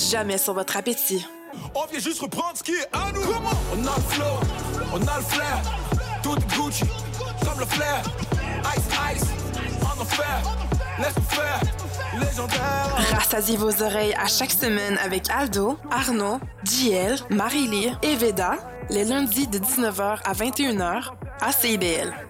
jamais sur votre appétit. On vient juste reprendre ce qui est à nous. Comment? On a le flow, on a le flair. Tout est Gucci, comme le flair. Ice, ice, en enfer. Laisse-nous faire, légendaire. Rassasiez vos oreilles à chaque semaine avec Aldo, Arnaud, JL, Marie-Lee et Veda, les lundis de 19h à 21h à CIBL.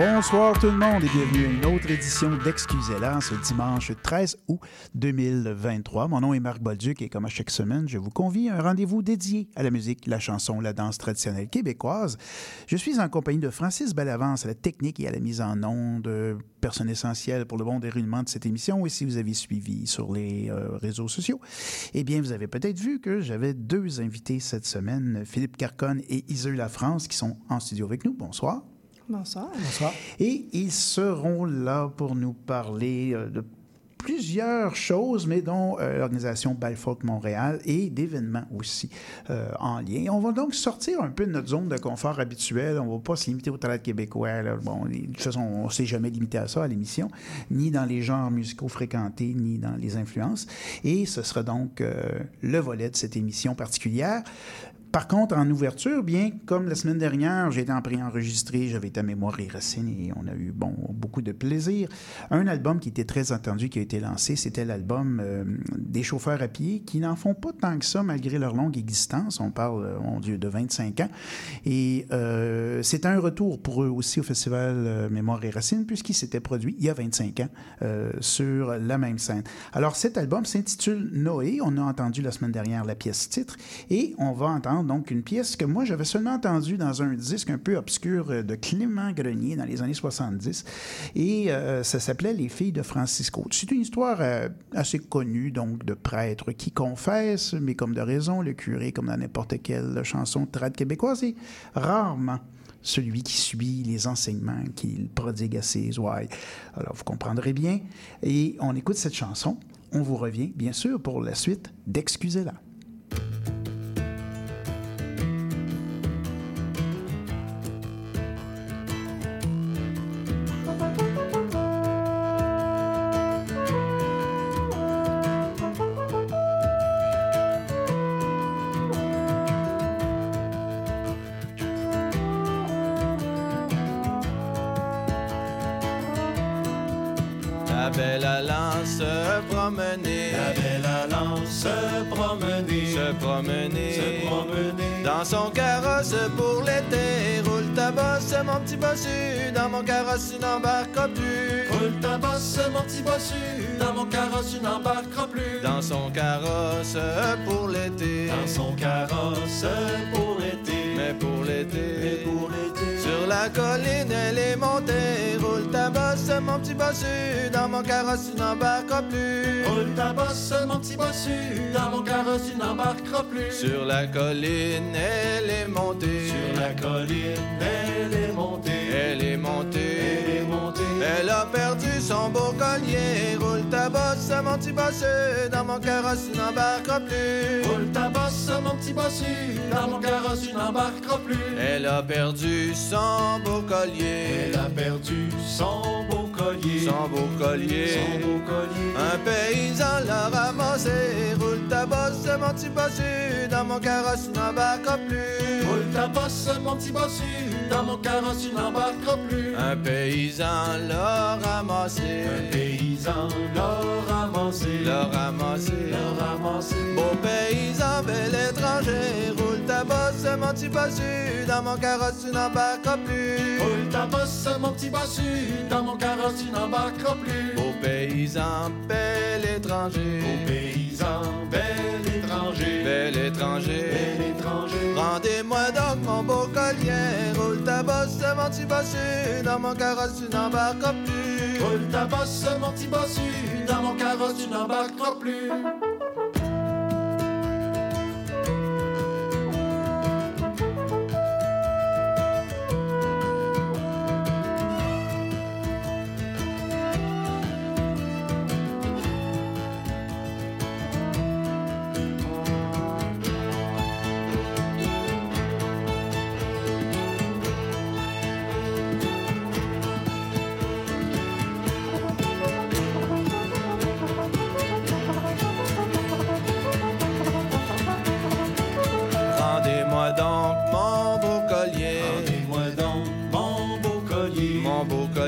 Bonsoir tout le monde et bienvenue à une autre édition d'Excusez-la ce dimanche 13 août 2023. Mon nom est Marc Bolduc et comme à chaque semaine, je vous convie à un rendez-vous dédié à la musique, la chanson, la danse traditionnelle québécoise. Je suis en compagnie de Francis Bellavance à la technique et à la mise en onde, personne essentielle pour le bon déroulement de cette émission. Et si vous avez suivi sur les euh, réseaux sociaux, eh bien, vous avez peut-être vu que j'avais deux invités cette semaine, Philippe Carconne et Iseux La France, qui sont en studio avec nous. Bonsoir. Bonsoir. Bonsoir. Et ils seront là pour nous parler euh, de plusieurs choses, mais dont euh, l'organisation Balfolk Montréal et d'événements aussi euh, en lien. On va donc sortir un peu de notre zone de confort habituelle. On ne va pas se limiter au théâtre québécois. Bon, de toute façon, on ne s'est jamais limité à ça à l'émission, ni dans les genres musicaux fréquentés, ni dans les influences. Et ce sera donc le volet de cette émission particulière. Par contre, en ouverture, bien, comme la semaine dernière, j'ai été en pré-enregistré, j'avais été à Mémoire et Racine et on a eu, bon, beaucoup de plaisir. Un album qui était très attendu, qui a été lancé, c'était l'album euh, des chauffeurs à pied, qui n'en font pas tant que ça malgré leur longue existence. On parle, euh, mon Dieu, de 25 ans. Et euh, c'est un retour pour eux aussi au Festival Mémoire et Racine, puisqu'il s'était produit il y a 25 ans sur la même scène. Alors, cet album s'intitule Noé. On a entendu la semaine dernière la pièce titre et on va entendre donc une pièce que moi j'avais seulement entendue dans un disque un peu obscur euh, de Clément Grenier dans les années 70 et euh, ça s'appelait Les filles de Francisco. C'est une histoire euh, assez connue donc de prêtres qui confessent, mais comme de raison, le curé comme dans n'importe quelle chanson trad québécoise est rarement celui qui suit les enseignements qu'il prodigue à ses ouailles. Alors vous comprendrez bien et on écoute cette chanson. On vous revient bien sûr pour la suite d'Excusez-la. Bossu. Dans mon carrosse, tu n'embarqueras plus. Roule ta bosse, mon petit bossu, dans mon carrosse, tu n'embarqueras plus. Dans son carrosse pour l'été. Dans son carrosse pour l'été, Mais pour l'été. pour l'été. Sur la colline, elle est montée. Roule ta bosse, mon petit bossu. Dans mon carrosse, tu n'embarqueras plus. Roule ta bosse, mon petit bossu, dans mon carrosse, tu n'embarqueras plus. Sur la colline, elle est montée. Sur la colline, elle est montée, Elle est elle montée. est montée. Elle a perdu son beau collier. Roule ta bosse, mon petit bossu. Dans mon carrosse, tu n'embarqueras plus. Roule ta bosse, mon petit bossu, dans mon carrosse, tu n'embarqueras plus. Elle a perdu son beau collier. Elle a perdu son beau collier, Son beau collier. son beau collier. Un paysan l'a ramassé. Roule ta bosse, mon petit bossu. Dans mon carrosse, tu n'embarqueras plus. Roule ta bosse, mon petit bossu, dans mon carrosse, tu n'embarqueras plus. Un paysan l'a ramassé. Un paysan l'a ramassé, L'a ramassé. l'a ramassé. Beau paysan, bel étranger, roule ta bosse, mon petit bossu, dans mon carrosse, tu n'embarqueras plus. Roule ta bosse, mon petit bossu, dans mon carrosse, tu n'embarqueras plus. Paysan, bel étranger. Au paysan, bel étranger. Bel étranger. Bel étranger. Rendez-moi donc mon beau collier. Roule ta bosse, mon petit bossu. Dans mon carrosse, tu n'embarqueras plus. Roule ta bosse, mon petit bossu. Dans mon carrosse, tu n'embarqueras plus.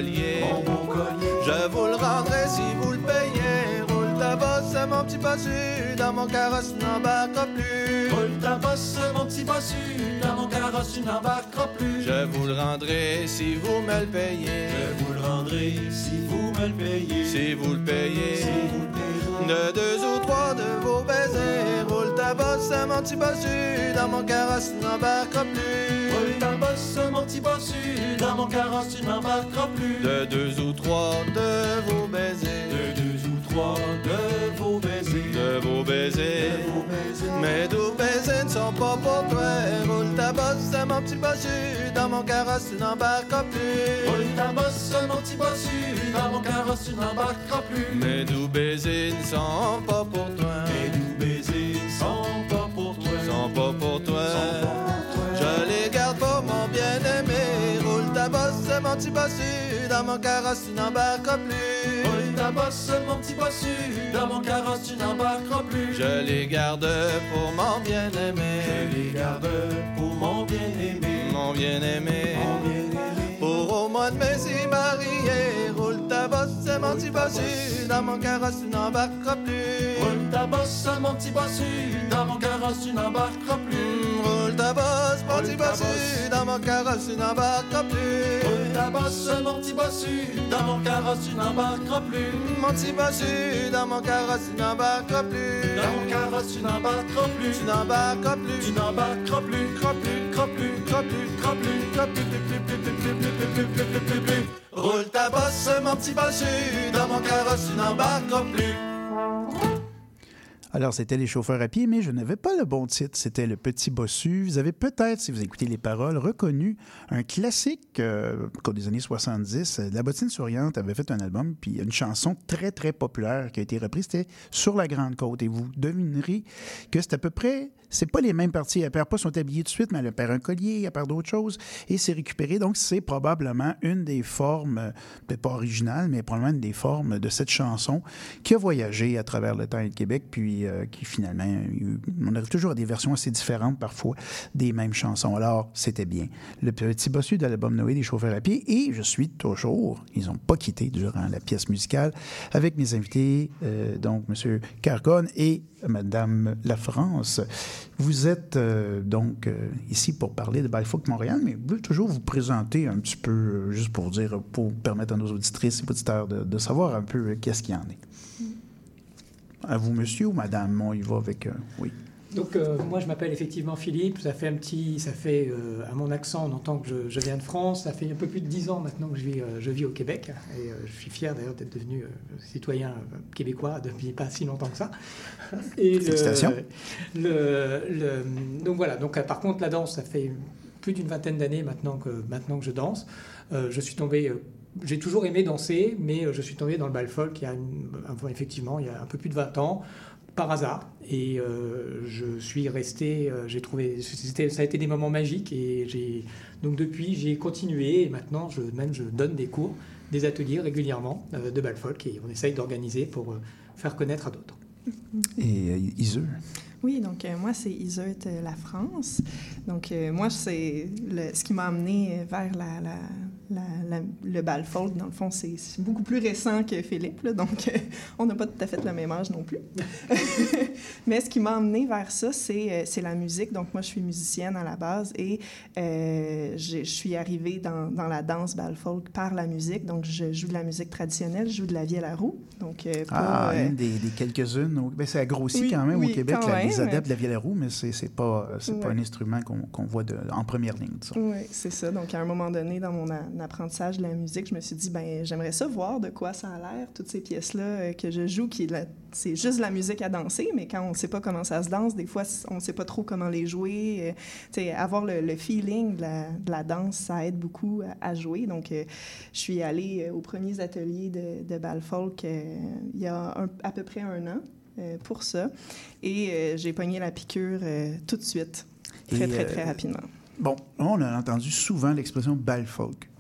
Collier. mon beau collier. Je vous le rendrai si vous le payez. Roule ta bosse, mon petit bossu, dans mon carrosse, tu n'embarqueras plus. Roule ta bosse, mon petit bossu, dans mon carrosse, tu n'embarqueras plus. Je vous le rendrai si vous me le payez. Je vous le rendrai si vous me le payez. Si vous le payez. Si vous le payez. De deux ou trois de vos baisers, roule ta bosse, mon petit bossu, dans mon carrosse, tu plus. Bosse, mon petit bossu, dans mon carrosse, tu n'embarqueras plus. De deux ou trois de vos baisers, De deux ou trois de vos baisers. de vos baisers. De vos baisers. Mes doux baisers ne sont pas pour toi. Roule ta bosse, mon petit bossu, dans mon carrosse, tu n'embarqueras plus. Roule ta bosse, mon petit bossu, dans mon carrosse, tu n'embarqueras plus. Mes doux baisers ne sont pas pour toi. Mon petit bossu, dans mon carrosse, tu n'embarqueras plus. Roule ta bosse, mon petit bossu, dans mon carrosse, tu n'embarqueras plus. Je les garde pour mon bien-aimé. Je les garde pour mon bien-aimé. Mon bien-aimé. Mon bien-aimé. Pour au mois de mai s'y marier. Roule bosse, mon petit bossu, dans mon carrosse, tu n'embarqueras plus. Roule ta bosse, mon petit bossu, dans mon carrosse, tu n'embarqueras plus. Mm, Roule ta bosse, mon petit bossu, bosse. dans mon carrosse, tu n'embarqueras plus. Roule ta bosse, mon petit bossu, dans mon carrosse, tu n'embarqueras plus. Mon petit bossu, dans mon carrosse, tu n'embarqueras plus. Dans mon carrosse, tu n'embarqueras plus. Tu n'embarqueras plus. Tu n'embarqueras plus. Crois plus, Crois plus, crois plus, plus, plus, plus, plus, plus, plus, plus, plus, plus, Alors, c'était Les chauffeurs à pied, mais je n'avais pas le bon titre. C'était Le Petit Bossu. Vous avez peut-être, si vous écoutez les paroles, reconnu un classique euh, des années 70. euh, La bottine souriante avait fait un album, puis une chanson très, très populaire qui a été reprise. C'était Sur la Grande Côte. Et vous devinerez que c'est à peu près. C'est pas les mêmes parties. Elle perd pas son tablier tout de suite, mais elle perd un collier, elle perd d'autres choses. Et c'est récupéré. Donc, c'est probablement une des formes, euh, peut-être pas originale, mais probablement une des formes de cette chanson qui a voyagé à travers le temps et le Québec, puis euh, qui finalement, euh, on arrive toujours à des versions assez différentes parfois des mêmes chansons. Alors, c'était bien. Le petit bossu de l'album Noé des chauffeurs à pied, et je suis toujours, ils n'ont pas quitté durant la pièce musicale, avec mes invités, donc M. Carcon et Mme La France. Vous êtes euh, donc euh, ici pour parler de Balfouk Montréal, mais vous voulez toujours vous présenter un petit peu, euh, juste pour dire, pour permettre à nos auditrices et auditeurs de, de savoir un peu qu'est-ce qu'il y en est. À vous, monsieur ou madame? On y va avec... oui. Donc euh, moi je m'appelle effectivement Philippe, ça fait un petit, ça fait euh, à mon accent on entend que je, je viens de France, ça fait un peu plus de dix ans maintenant que je vis, euh, je vis au Québec. Et je suis fier d'ailleurs d'être devenu citoyen québécois depuis pas si longtemps que ça. Et le- le- le- donc voilà, donc par contre la danse ça fait plus d'une vingtaine d'années maintenant que maintenant que je danse. Je suis tombé j'ai toujours aimé danser, mais je suis tombé dans le bal folk il y a une- effectivement il y a un peu plus de 20 ans par hasard. Et euh, je suis resté, euh, j'ai trouvé, ça a été des moments magiques. Et j'ai, donc depuis, j'ai continué. Et maintenant, je, même, je donne des cours, des ateliers régulièrement euh, de Balfolk. Et on essaye d'organiser pour euh, faire connaître à d'autres. Et euh, Iseux? Oui, donc euh, moi, c'est Iseut euh, La France. Donc, euh, moi, c'est le- ce qui m'a amené vers la, la- la- la- le bal folk. Dans le fond, c'est beaucoup plus récent que Philippe. là. donc, euh, on n'a pas tout à fait le même âge non plus. Mais ce qui m'a amené vers ça, c'est euh, c'est la musique. Donc, moi, je suis musicienne à la base et euh, je suis arrivée dans, dans la danse bal folk par la musique. Donc, je joue de la musique traditionnelle, je joue de la vielle à roue. Donc, euh, pas, Ah, une des, des quelques-unes. Ben, ça a grossi Oui, quand même oui, au Québec, quand là, les même. adeptes de la vielle à roue, mais c'est pas, pas un instrument qu'on voit de- en première ligne. Oui, c'est ça. Donc, à un moment donné, dans mon apprentissage de la musique, je me suis dit, ben, j'aimerais ça voir de quoi ça a l'air, toutes ces pièces-là euh, que je joue, qui c'est juste de la musique à danser, mais quand on ne sait pas comment ça se danse, des fois, on ne sait pas trop comment les jouer. euh, avoir le, le feeling de la, de la danse, ça aide beaucoup à, à jouer. Donc, euh, je suis allée euh, aux premiers ateliers de, de bal folk euh, il y a un- à peu près un an pour ça. Et j'ai pogné la piqûre tout de suite, très, Et, très, euh, très rapidement. Bon, on a entendu souvent l'expression bal folk.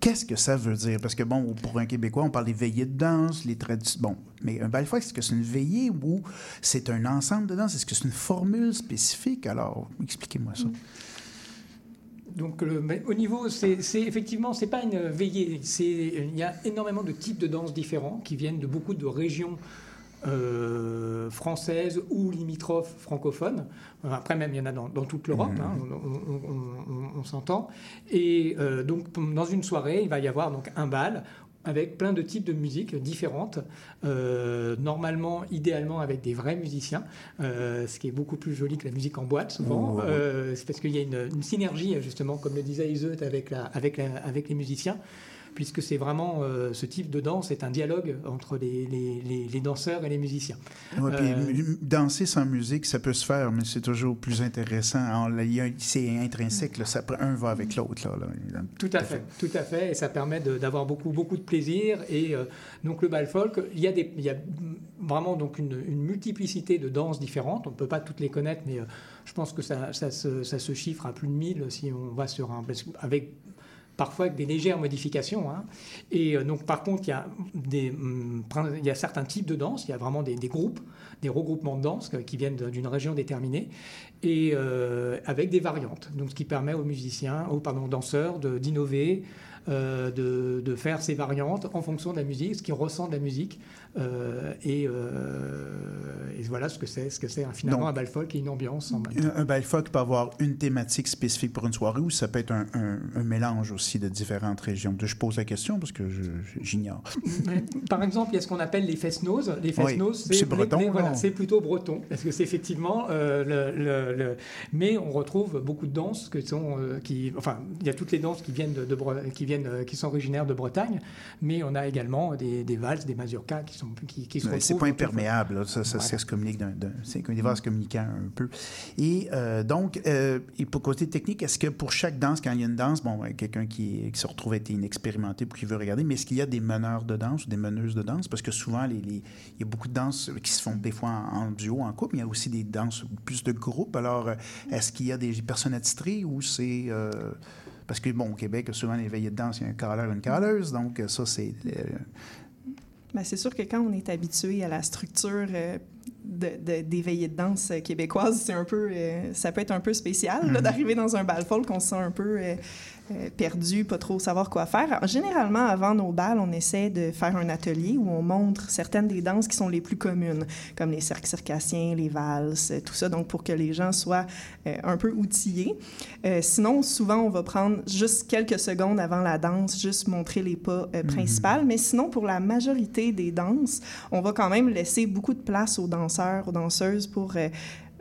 Qu'est-ce que ça veut dire? Parce que, bon, pour un Québécois, on parle des veillées de danse, les traditions. Bon, mais un bal folk, est-ce que c'est une veillée ou c'est un ensemble de danse? Est-ce que c'est une formule spécifique? Alors, expliquez-moi ça. Donc, le- mais au niveau, c'est effectivement, c'est pas une veillée. Il y a énormément de types de danses différents qui viennent de beaucoup de régions euh, françaises ou limitrophes francophones. Après, même, il y en a dans, dans toute l'Europe, hein, on, on- on- on- on s'entend. Et euh, donc, dans une soirée, il va y avoir donc un bal avec plein de types de musique différentes, euh, normalement, idéalement avec des vrais musiciens, euh, ce qui est beaucoup plus joli que la musique en boîte souvent. Oh. Euh, c'est parce qu'il y a une, une synergie justement, comme le disait Iseut, avec, la, avec, la- avec les musiciens, puisque c'est vraiment euh, ce type de danse, c'est un dialogue entre les, les- les- les danseurs et les musiciens. Ouais, puis Euh, danser sans musique, ça peut se faire, mais c'est toujours plus intéressant. C'est intrinsèque, là, ça, un va avec l'autre. Là, là. Tout à fait, tout à fait, et ça permet d'avoir beaucoup, beaucoup de plaisir. Et euh, donc le bal folk, il y a, des, il y a vraiment donc une, une multiplicité de danses différentes. On ne peut pas toutes les connaître, mais je pense que ça, ça se, ça se chiffre à plus de 1000 si on va sur un... avec parfois avec des légères modifications. hein. Et euh, donc, par contre, il y, a des, hum, il y a certains types de danse, il y a vraiment des, groupes, des regroupements de danse euh, qui viennent d'une région déterminée, et euh, avec des variantes. Donc, ce qui permet aux musiciens, aux pardon, danseurs d'innover, euh, de, de faire ces variantes en fonction de la musique, ce qu'ils ressentent de la musique. euh, et, euh, et voilà ce que c'est, ce que c'est hein, finalement Donc- un bal folk et une ambiance. En. Un, un bal folk peut avoir une thématique spécifique pour une soirée ou ça peut être un, un- un mélange aussi de différentes régions? Je pose la question parce que j'ignore. Par exemple, il y a ce qu'on appelle les fest-noses. Les Oui, fest-noses, c'est breton, les- non? voilà, c'est plutôt breton, parce que c'est effectivement le, le- le- Mais on retrouve beaucoup de danses que sont, qui, enfin, il y a toutes les danses qui viennent de, de qui viennent, euh, qui sont originaires de Bretagne, mais on a également des, des valses, des mazurkas qui sont, qui, qui se Ouais. C'est pas imperméable, là. ça, ça, Voilà. ça se communique d'un, c'est des vases communicants un peu. Et euh, donc, euh, et pour côté technique, est-ce que pour chaque danse, quand il y a une danse, bon, quelqu'un qui, qui se retrouve être inexpérimenté pour qui veut regarder, mais est-ce qu'il y a des meneurs de danse ou des meneuses de danse? Parce que souvent, les, les- il y a beaucoup de danses qui se font des fois en, en duo, en couple, mais il y a aussi des danses plus de groupe. Alors, est-ce qu'il y a des personnes attitrées ou c'est. euh, parce que, bon, au Québec, souvent, les veillées de danse, il y a un caleur, une caleuse, donc ça, c'est. euh, Ben, c'est sûr que quand on est habitué à la structure euh, de, de- des veillées de danse québécoises, c'est un peu, euh, ça peut être un peu spécial Mhm. d'arriver dans un bal folk, on se sent un peu euh, euh, perdu, pas trop savoir quoi faire. Généralement, avant nos balles, on essaie de faire un atelier où on montre certaines des danses qui sont les plus communes, comme les cercles circassiens, les valses, tout ça, donc pour que les gens soient euh, un peu outillés. Sinon, souvent, on va prendre juste quelques secondes avant la danse, juste montrer les pas euh, principales. Mais sinon, pour la majorité des danses, on va quand même laisser beaucoup de place aux danseurs, aux danseuses pour euh,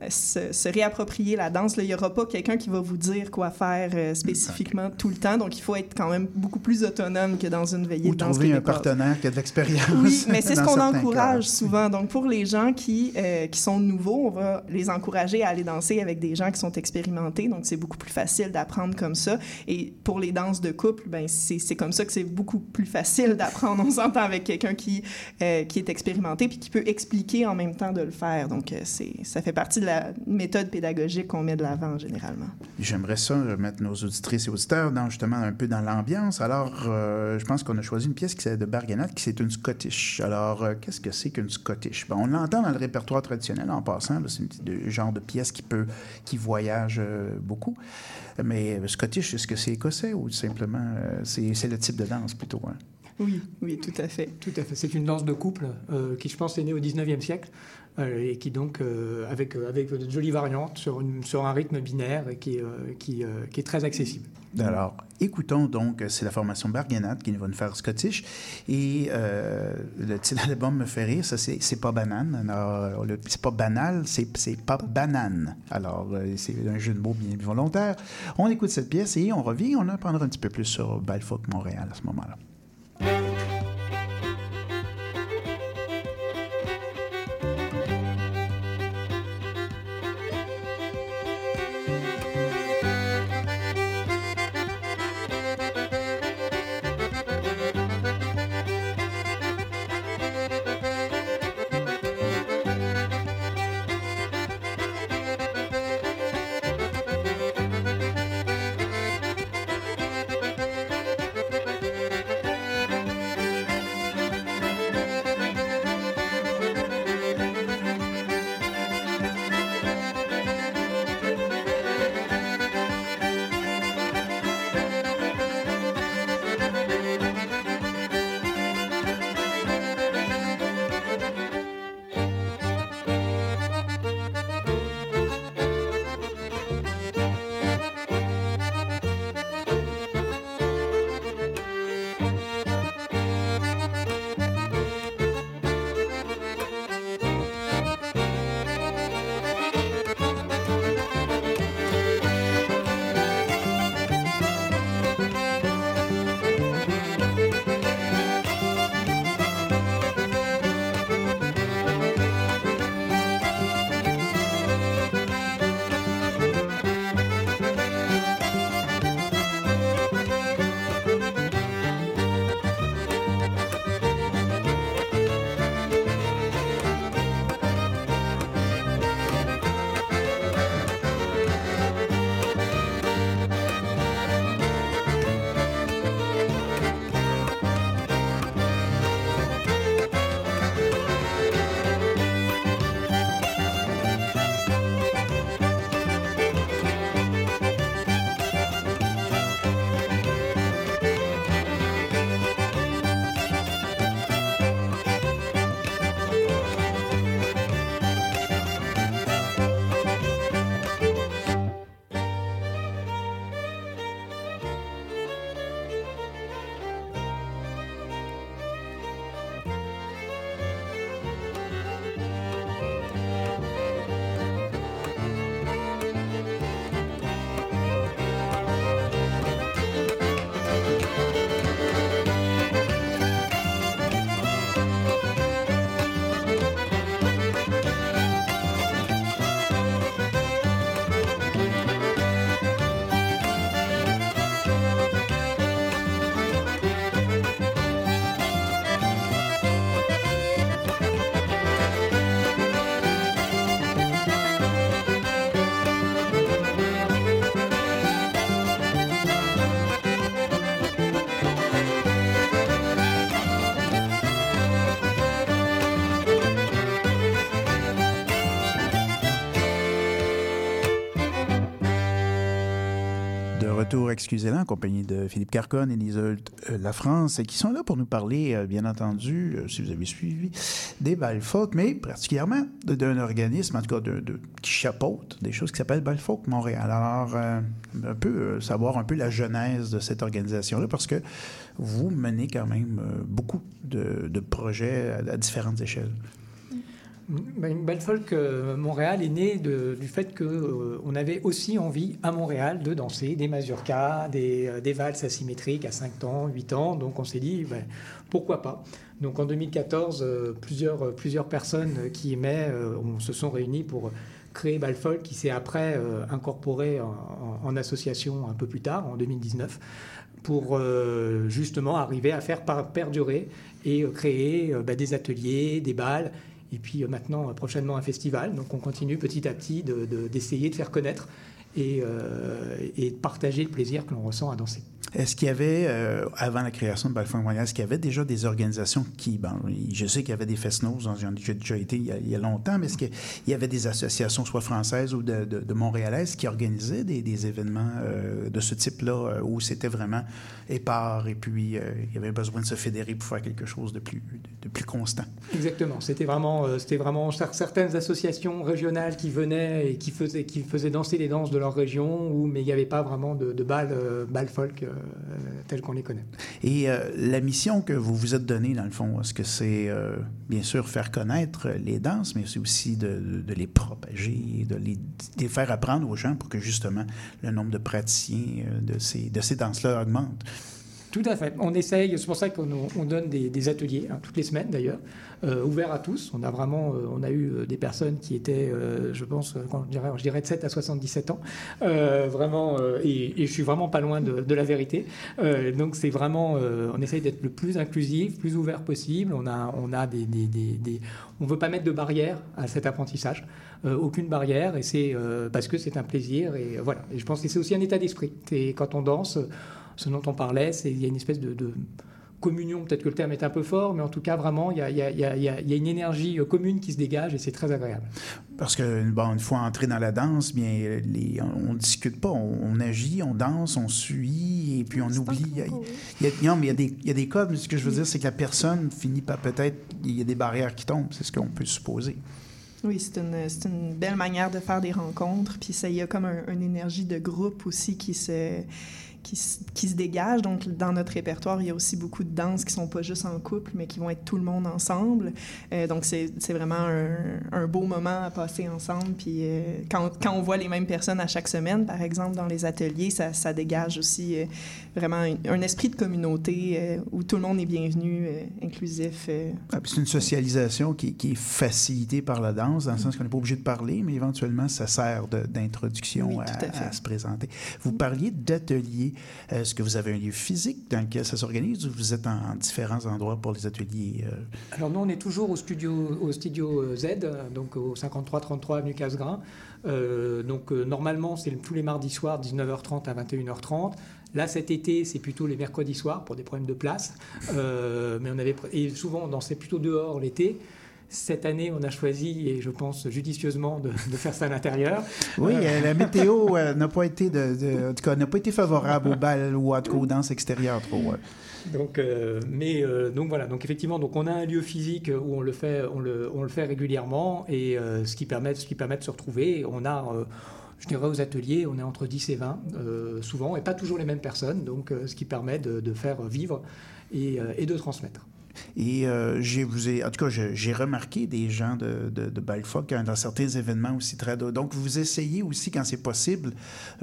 se, se réapproprier la danse. Là, il n'y aura pas quelqu'un qui va vous dire quoi faire euh, spécifiquement tout le temps. Donc, il faut être quand même beaucoup plus autonome que dans une veillée ou de danse trouver un partenaire qui a de l'expérience. Oui, mais c'est ce qu'on encourage cas. souvent. Donc, pour les gens qui, euh, qui sont nouveaux, on va les encourager à aller danser avec des gens qui sont expérimentés. Donc, c'est beaucoup plus facile d'apprendre comme ça. Et pour les danses de couple, ben, c'est comme ça que c'est beaucoup plus facile d'apprendre. On s'entend avec quelqu'un qui, euh, qui est expérimenté puis qui peut expliquer en même temps de le faire. Donc, c'est ça fait partie de la méthode pédagogique qu'on met de l'avant généralement. J'aimerais ça mettre nos auditrices et auditeurs dans, justement un peu dans l'ambiance. Alors, euh, je pense qu'on a choisi une pièce qui c'est de Barganat, qui c'est une Scottish. Alors, euh, qu'est-ce que c'est qu'une Scottish? Bon, on l'entend dans le répertoire traditionnel en passant. là, C'est un genre de pièce qui peut, qui voyage euh, beaucoup. Mais euh, Scottish, est-ce que c'est écossais ou simplement euh, c'est c'est le type de danse plutôt? hein? Oui, oui, tout à fait. Tout à fait. C'est une danse de couple euh, qui, je pense, est née au 19e siècle et qui, donc, euh, avec, euh, avec de jolies variantes sur, sur un rythme binaire et qui, euh, qui, euh, qui est très accessible. Alors, écoutons donc, c'est la formation Barganat qui va nous faire Scottish. Et euh, le titre de l'album me fait rire, ça c'est c'est pas banane. Alors, c'est pas banal, c'est c'est pas banane. Alors, euh, c'est un jeu de mots bien volontaire. On écoute cette pièce et on revient, on apprendra un petit peu plus sur Balfour Montréal à ce moment-là. Retour, excusez-la, en compagnie de Philippe Carconne et Liseult euh, La France, qui sont là pour nous parler, euh, bien entendu, euh, si vous avez suivi, des Balfolk, mais particulièrement d'un organisme, en tout cas, qui chapeaute des choses qui s'appellent Balfolk Montréal. Alors, un peu savoir un peu la genèse de cette organisation-là, parce que vous menez quand même beaucoup de, de projets à différentes échelles. Ben, euh, Montréal est né du fait qu'on avait aussi envie à Montréal de danser des mazurkas, des, euh, valses asymétriques à 5 ans, 8 ans. Donc on s'est dit, ben, pourquoi pas Donc en 2014, euh, plusieurs, euh, personnes qui aimaient euh, on se sont réunies pour créer Balfolk, qui s'est après euh, incorporé en, association un peu plus tard, en 2019 pour euh, justement arriver à faire perdurer et euh, créer euh, bah, des ateliers, des balles, et puis euh, maintenant euh, prochainement un festival. Donc on continue petit à petit de- de- d'essayer de, faire connaître euh, et de partager le plaisir que l'on ressent à danser. Est-ce qu'il y avait, euh, avant la création de Balfour Montréal, est-ce qu'il y avait déjà des organisations qui, bon, je sais qu'il y avait des Fest-Noz, j'ai déjà été il y, a, longtemps, mais est-ce qu'il y avait des associations, soit françaises ou de, de, montréalaises, qui organisaient des, événements euh, de ce type-là, euh, où c'était vraiment épars et puis il y avait besoin de se fédérer pour faire quelque chose de plus, de, plus constant? Exactement. C'était vraiment, c'était vraiment certaines associations régionales qui venaient et qui faisaient, qui faisaient danser les danses de leur région, où, mais il n'y avait pas vraiment de, de bal, bal folk tels qu'on les connaît. Et euh, la mission que vous vous êtes donnée, dans le fond, est-ce que c'est euh, bien sûr faire connaître les danses, mais c'est aussi de, les propager, de les, faire apprendre aux gens pour que justement le nombre de praticiens euh, de ces, de ces danses-là augmente? Tout à fait. On essaye, c'est pour ça qu'on on donne des, ateliers, hein, toutes les semaines d'ailleurs, euh, ouverts à tous. On a vraiment, euh, on a eu euh, des personnes qui étaient, je pense, quand je, dirais, je dirais de 7 à 77 ans, vraiment, et, et, je suis vraiment pas loin de, la vérité. donc c'est vraiment, on essaye d'être le plus inclusif, plus ouvert possible. On a, on a des, des, des on veut pas mettre de barrière à cet apprentissage, aucune barrière, et c'est parce que c'est un plaisir, et voilà. Et je pense que c'est aussi un état d'esprit. Et quand on danse ce dont on parlait, c'est il y a une espèce de, de communion, peut-être que le terme est un peu fort, mais en tout cas, vraiment, il y a, il y a, il y a, il y a une énergie commune qui se dégage et c'est très agréable. Parce que, bon, une fois entré dans la danse, bien, les, on ne discute pas, on, on, agit, on danse, on suit, et puis on oublie. Non, mais il y, a des, il y a des codes, mais ce que je veux dire, c'est que la personne finit par peut-être, il y a des barrières qui tombent, c'est ce qu'on peut supposer. Oui, c'est une, une, belle manière de faire des rencontres, puis ça, il y a comme un, une énergie de groupe aussi qui se qui, qui, se dégagent. Donc, dans notre répertoire, il y a aussi beaucoup de danses qui ne sont pas juste en couple, mais qui vont être tout le monde ensemble. Euh, donc, c'est vraiment un, un, beau moment à passer ensemble. Puis, euh, quand, quand, on voit les mêmes personnes à chaque semaine, par exemple, dans les ateliers, ça, ça dégage aussi euh, vraiment un, un, esprit de communauté où tout le monde est bienvenu, inclusif. Ah, c'est une socialisation qui, qui, est facilitée par la danse, dans le sens qu'on n'est pas obligé de parler, mais éventuellement, ça sert d'introduction oui, à, à, se présenter. Vous parliez d'ateliers. Est-ce que vous avez un lieu physique dans lequel ça s'organise ou vous êtes en, en, différents endroits pour les ateliers? Euh... Alors nous, on est toujours au studio, studio Z, donc au 5333 avenue Casgrain. Euh, donc euh, normalement, c'est tous les mardis soirs, 19h30 à 21h30. Là, cet été, c'est plutôt les mercredis soirs pour des problèmes de place. Euh, mais on avait, et souvent, on dansait plutôt dehors l'été. Cette année, on a choisi, et je pense judicieusement, de, de faire ça à l'intérieur. Oui, euh, la météo euh, n'a pas été de, de, en tout cas, n'a pas été favorable aux balles ou à aux danses extérieures trop. Donc, euh, mais euh, donc voilà. Donc effectivement, donc on a un lieu physique où on le fait, on le, on le fait régulièrement et euh, ce qui permet, ce qui permet de se retrouver. On a je dirais aux ateliers, on est entre 10 et 20, euh, souvent, et pas toujours les mêmes personnes, donc euh, ce qui permet de, de faire vivre et, euh, et de transmettre. Et euh, vous ai, en tout cas, j'ai remarqué des gens de, de, de Balfoc dans certains événements aussi très. Donc, vous essayez aussi, quand c'est possible,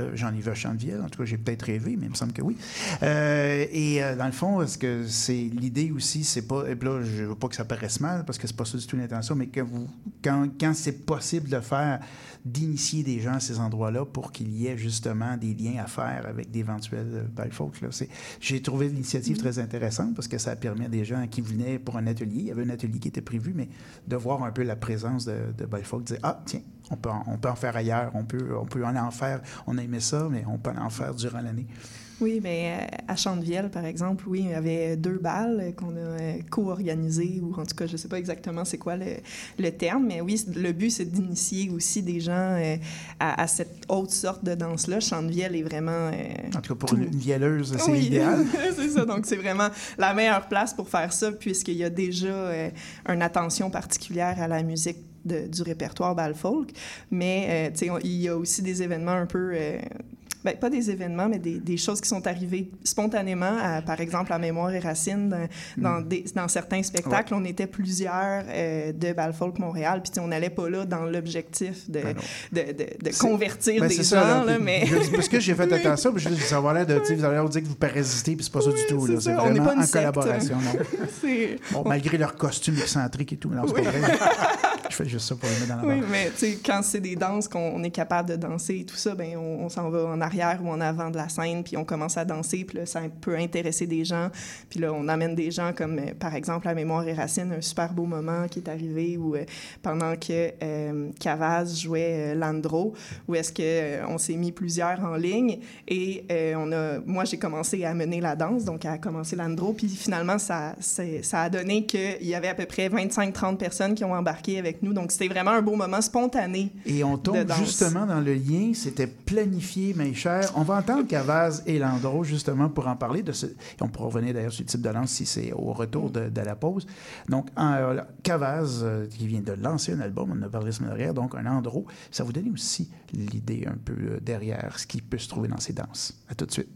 euh, à Chantevielle, en tout cas, j'ai peut-être rêvé, mais il me semble que oui. Euh, et euh, dans le fond, est-ce que c'est l'idée aussi, c'est pas. Et là, je veux pas que ça paraisse mal, parce que c'est pas ça du tout l'intention, mais que vous, quand, quand c'est possible de faire, d'initier des gens à ces endroits-là pour qu'il y ait justement des liens à faire avec d'éventuels Balfoc. J'ai trouvé l'initiative mmh. très intéressante parce que ça a permis à des gens qui venaient pour un atelier. Il y avait un atelier qui était prévu, mais de voir un peu la présence de, de Balfoc, de dire Ah, tiens, on peut, en, on peut en faire ailleurs, on peut, on peut en, faire. On a aimé ça, mais on peut en faire durant l'année. Oui, mais euh, à Chantevielle, par exemple, oui, il y avait deux balles qu'on a euh, co-organisées, ou en tout cas, je ne sais pas exactement c'est quoi le, le, terme, mais oui, le but, c'est d'initier aussi des gens euh, à, à, cette autre sorte de danse-là. Chantevielle est vraiment... en tout cas, pour tout... une vielleuse, c'est oui. idéal. c'est ça, donc c'est vraiment la meilleure place pour faire ça, puisqu'il y a déjà une attention particulière à la musique de, du répertoire bal folk, mais euh, il y a aussi des événements un peu euh, ben, pas des événements, mais des, des, choses qui sont arrivées spontanément, à, par exemple à Mémoire et Racine, dans, dans, des, dans certains spectacles. Ouais. On était plusieurs euh, de Balfolk Montréal, puis on n'allait pas là dans l'objectif de, ben de, de, de, convertir ben des gens. Ça, là, mais... je, parce que j'ai fait attention, puis je vous avoir l'air de, vous l'air de dire que vous parasitez, puis c'est pas ça oui, du tout. C'est vraiment pas en secte. collaboration. Non. bon, malgré leur costume excentrique et tout, non, c'est pas vrai. Je fais juste ça pour les mettre dans la Oui, mais quand c'est des danses qu'on est capable de danser et tout ça, ben on, on s'en va en arrière ou en avant de la scène, puis on commence à danser, puis là, ça peut intéresser des gens. Puis là, on amène des gens comme, euh, par exemple, à Mémoire et Racine, un super beau moment qui est arrivé où, euh, pendant que euh, Cavaz jouait Landro, où est-ce que euh, on s'est mis plusieurs en ligne et on a, moi, j'ai commencé à mener la danse, donc à commencer Landro, puis finalement, ça, ça a donné qu'il y avait à peu près 25-30 personnes qui ont embarqué avec nous. Donc, c'était vraiment un beau moment spontané. Et on tombe justement dans le lien, c'était planifié, mes On va entendre Cavaz et Landreau, justement, pour en parler. De et on pourra revenir d'ailleurs sur le type de danse si c'est au retour de, la pause. Donc, euh, Cavaz, euh, qui vient de lancer un album, on en a parlé la semaine dernière, donc un Landreau, ça vous donne aussi l'idée un peu euh, derrière ce qui peut se trouver dans ces danses. À tout de suite.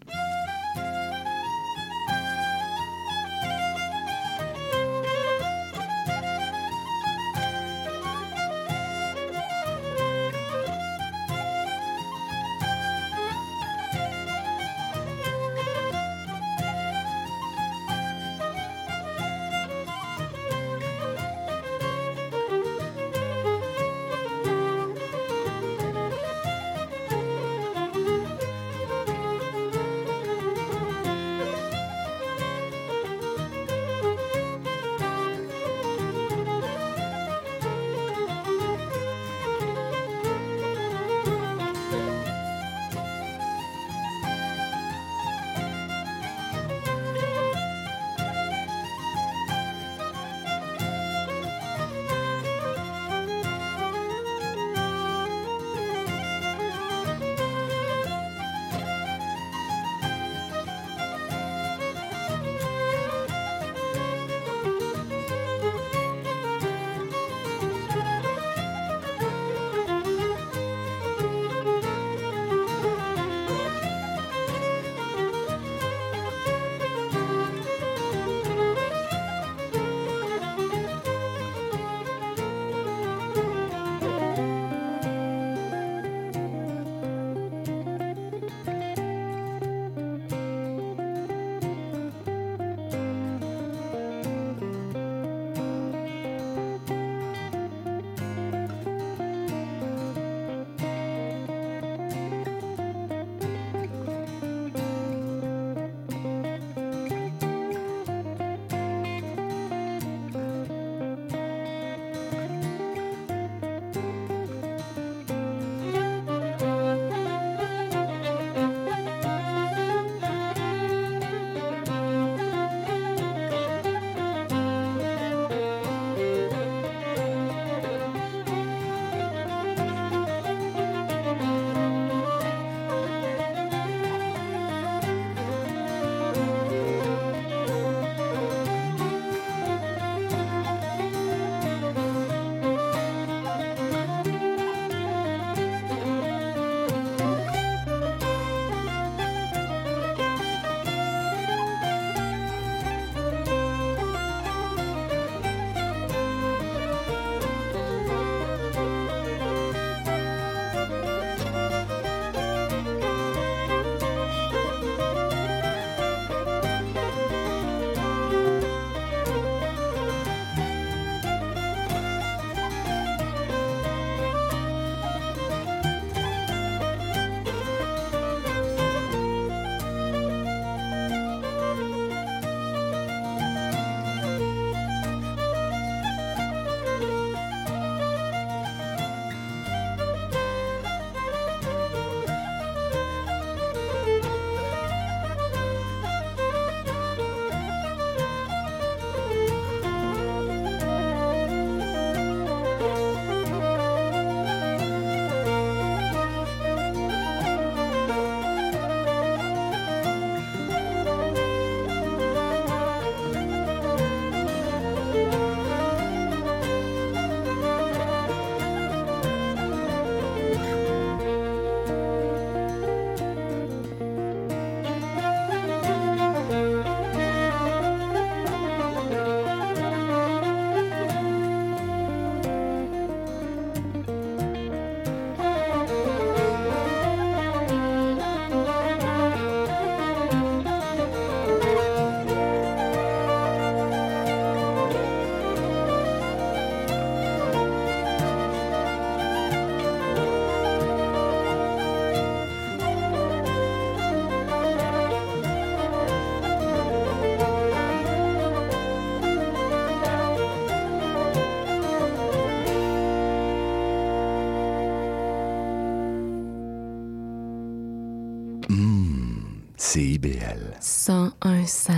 CIBL. 101.5.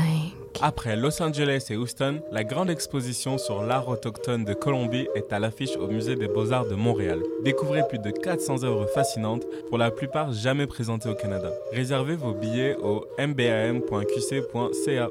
Après Los Angeles et Houston, la grande exposition sur l'art autochtone de Colombie est à l'affiche au Musée des Beaux-Arts de Montréal. Découvrez plus de 400 œuvres fascinantes, pour la plupart jamais présentées au Canada. Réservez vos billets au mbam.qc.ca.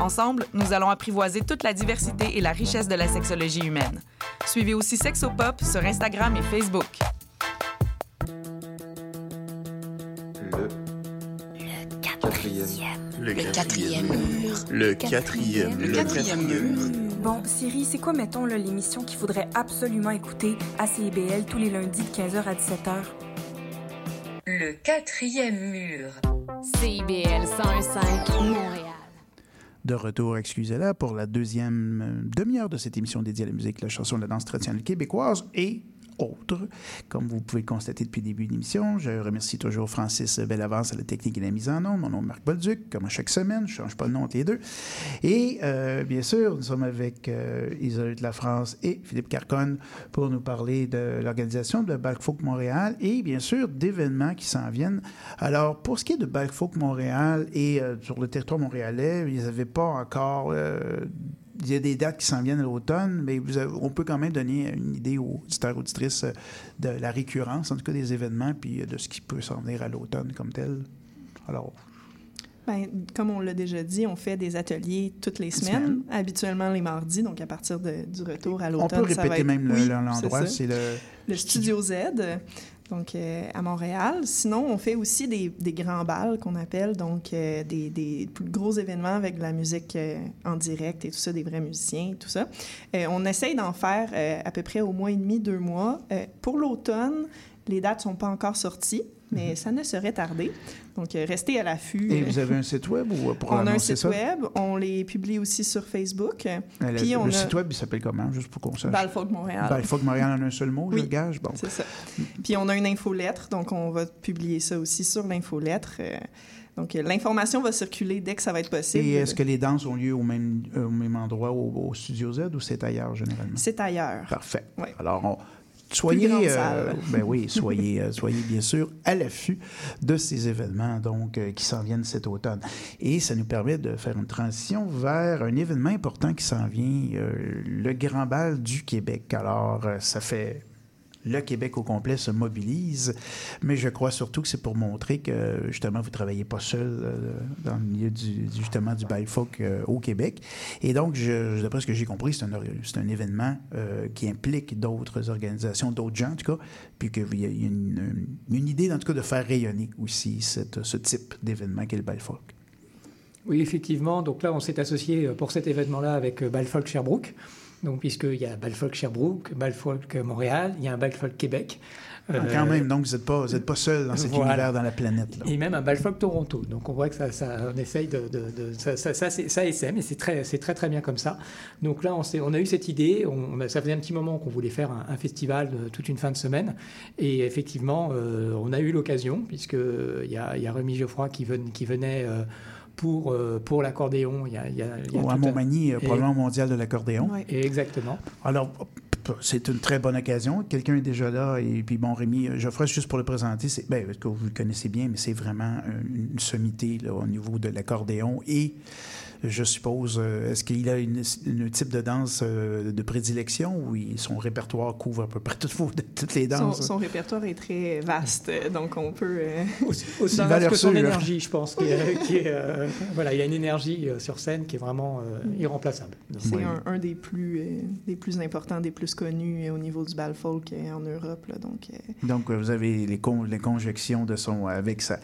Ensemble, nous allons apprivoiser toute la diversité et la richesse de la sexologie humaine. Suivez aussi Sexopop sur Instagram et Facebook. Le quatrième mur. Le quatrième. Le quatrième mur. Bon, Siri, c'est quoi, mettons, l'émission qu'il faudrait absolument écouter à CIBL tous les lundis de 15h à 17h? Le quatrième mur. CIBL 101.5 Montréal. De retour, excusez-la, pour la deuxième euh, demi-heure de cette émission dédiée à la musique, la chanson, la danse traditionnelle québécoise et autres. Comme vous pouvez constater depuis le début de l'émission, je remercie toujours Francis Bellavance à la technique et la mise en onde. Mon nom est Marc Bolduc, comme à chaque semaine, je ne change pas le nom entre les deux. Et euh, bien sûr, nous sommes avec euh, Isolde de la France et Philippe Carconne pour nous parler de l'organisation de Balkfolk Montréal et bien sûr d'événements qui s'en viennent. Alors, pour ce qui est de Balkfolk Montréal et euh, sur le territoire montréalais, ils n'avaient pas encore euh, il y a des dates qui s'en viennent à l'automne, mais vous avez- on peut quand même donner une idée aux auditeurs auditrices euh, de la récurrence, en tout cas des événements, puis euh, de ce qui peut s'en venir à l'automne comme tel. Alors, Ben, comme on l'a déjà dit, on fait des ateliers toutes les semaines, Semaine. habituellement les mardis, donc à partir de- du retour à on l'automne. peut ça va répéter être- même Oui, l'endroit, c'est le... le Studio Z, donc euh, à Montréal. Sinon, on fait aussi des, grands bals qu'on appelle, donc euh, des, des gros événements avec de la musique euh, en direct et tout ça, des vrais musiciens et tout ça. On essaye d'en faire à peu près au mois et demi, deux mois. Pour l'automne, les dates sont pas encore sorties, mais ça ne serait tardé. Donc, euh, restez à l'affût. Mhm. Et euh, vous avez un site web ou euh, pour on a un site ça? web, on les publie aussi sur Facebook. Le, on a site web, il s'appelle comment, juste pour qu'on sache? Balfolk Montréal. Balfolk Montréal en un seul mot, je Oui, gage? Bon. C'est ça. Puis on a une infolettre, donc on va publier ça aussi sur l'infolettre. Donc l'information va circuler dès que ça va être possible. Et est-ce que les danses ont lieu au même, au même endroit au, au Studio Z ou c'est ailleurs généralement? C'est ailleurs. Parfait. Alors, on- soyez, euh, ben oui, soyez, euh, soyez bien sûr à l'affût de ces événements donc euh, qui s'en viennent cet automne. Et ça nous permet de faire une transition vers un événement important qui s'en vient, euh, le Grand Bal du Québec. Alors, ça fait le Québec au complet se mobilise, mais je crois surtout que c'est pour montrer que justement vous travaillez pas seul euh, dans le milieu du, justement du folk euh, au Québec. Et donc, je, d'après ce que j'ai compris, c'est un, événement euh, qui implique d'autres organisations, d'autres gens en tout cas, puis qu'il y a, une, idée en tout cas de faire rayonner aussi ce type d'événement qu'est le folk. Oui, effectivement. Donc là, on s'est associé pour cet événement-là avec Balfolk Sherbrooke. Donc, puisqu'il y a Balfolk Sherbrooke, Balfolk Montréal, il y a un Balfolk Québec. Ah, Euh, Quand même, donc vous n'êtes pas, vous êtes pas seul dans cet voilà. univers dans la planète. là. Et même un Balfolk Toronto. Donc on voit que ça, ça on essaye de, de- de- ça, ça, ça, ça essaie, mais c'est très, c'est très très bien comme ça. Donc là, on, a eu cette idée. On, ça faisait un petit moment qu'on voulait faire un, un festival de toute une fin de semaine, et effectivement, euh, on a eu l'occasion puisque il y a, y a Rémi Geoffroy qui, ven- qui venait. euh, pour, euh, pour l'accordéon, il y a, il y a- il y a Ou tout à un- Montmagny, euh, Et- probablement mondial de l'accordéon. Et exactement. Alors, c'est une très bonne occasion. Quelqu'un est déjà là. Et puis, bon, Rémi euh, Geoffroy, juste pour le présenter, c'est, ben, que vous le connaissez bien, mais c'est vraiment euh, une sommité là, au niveau de l'accordéon. Et je suppose, euh, est-ce qu'il a une, un type de danse euh, de prédilection ou son répertoire couvre à peu près toutes, vos- toutes les danses? son répertoire est très vaste, donc on peut... euh, Aussi, aussi valeur que son énergie, je pense. Qui est, qui est, euh, voilà, il y a une énergie sur scène qui est vraiment euh, irremplaçable. C'est Oui. un, un des plus, euh, des plus importants, des plus connus euh, au niveau du bal folk euh, en Europe. là, donc, euh, Donc, vous avez les, con- les conjections de son avec sa,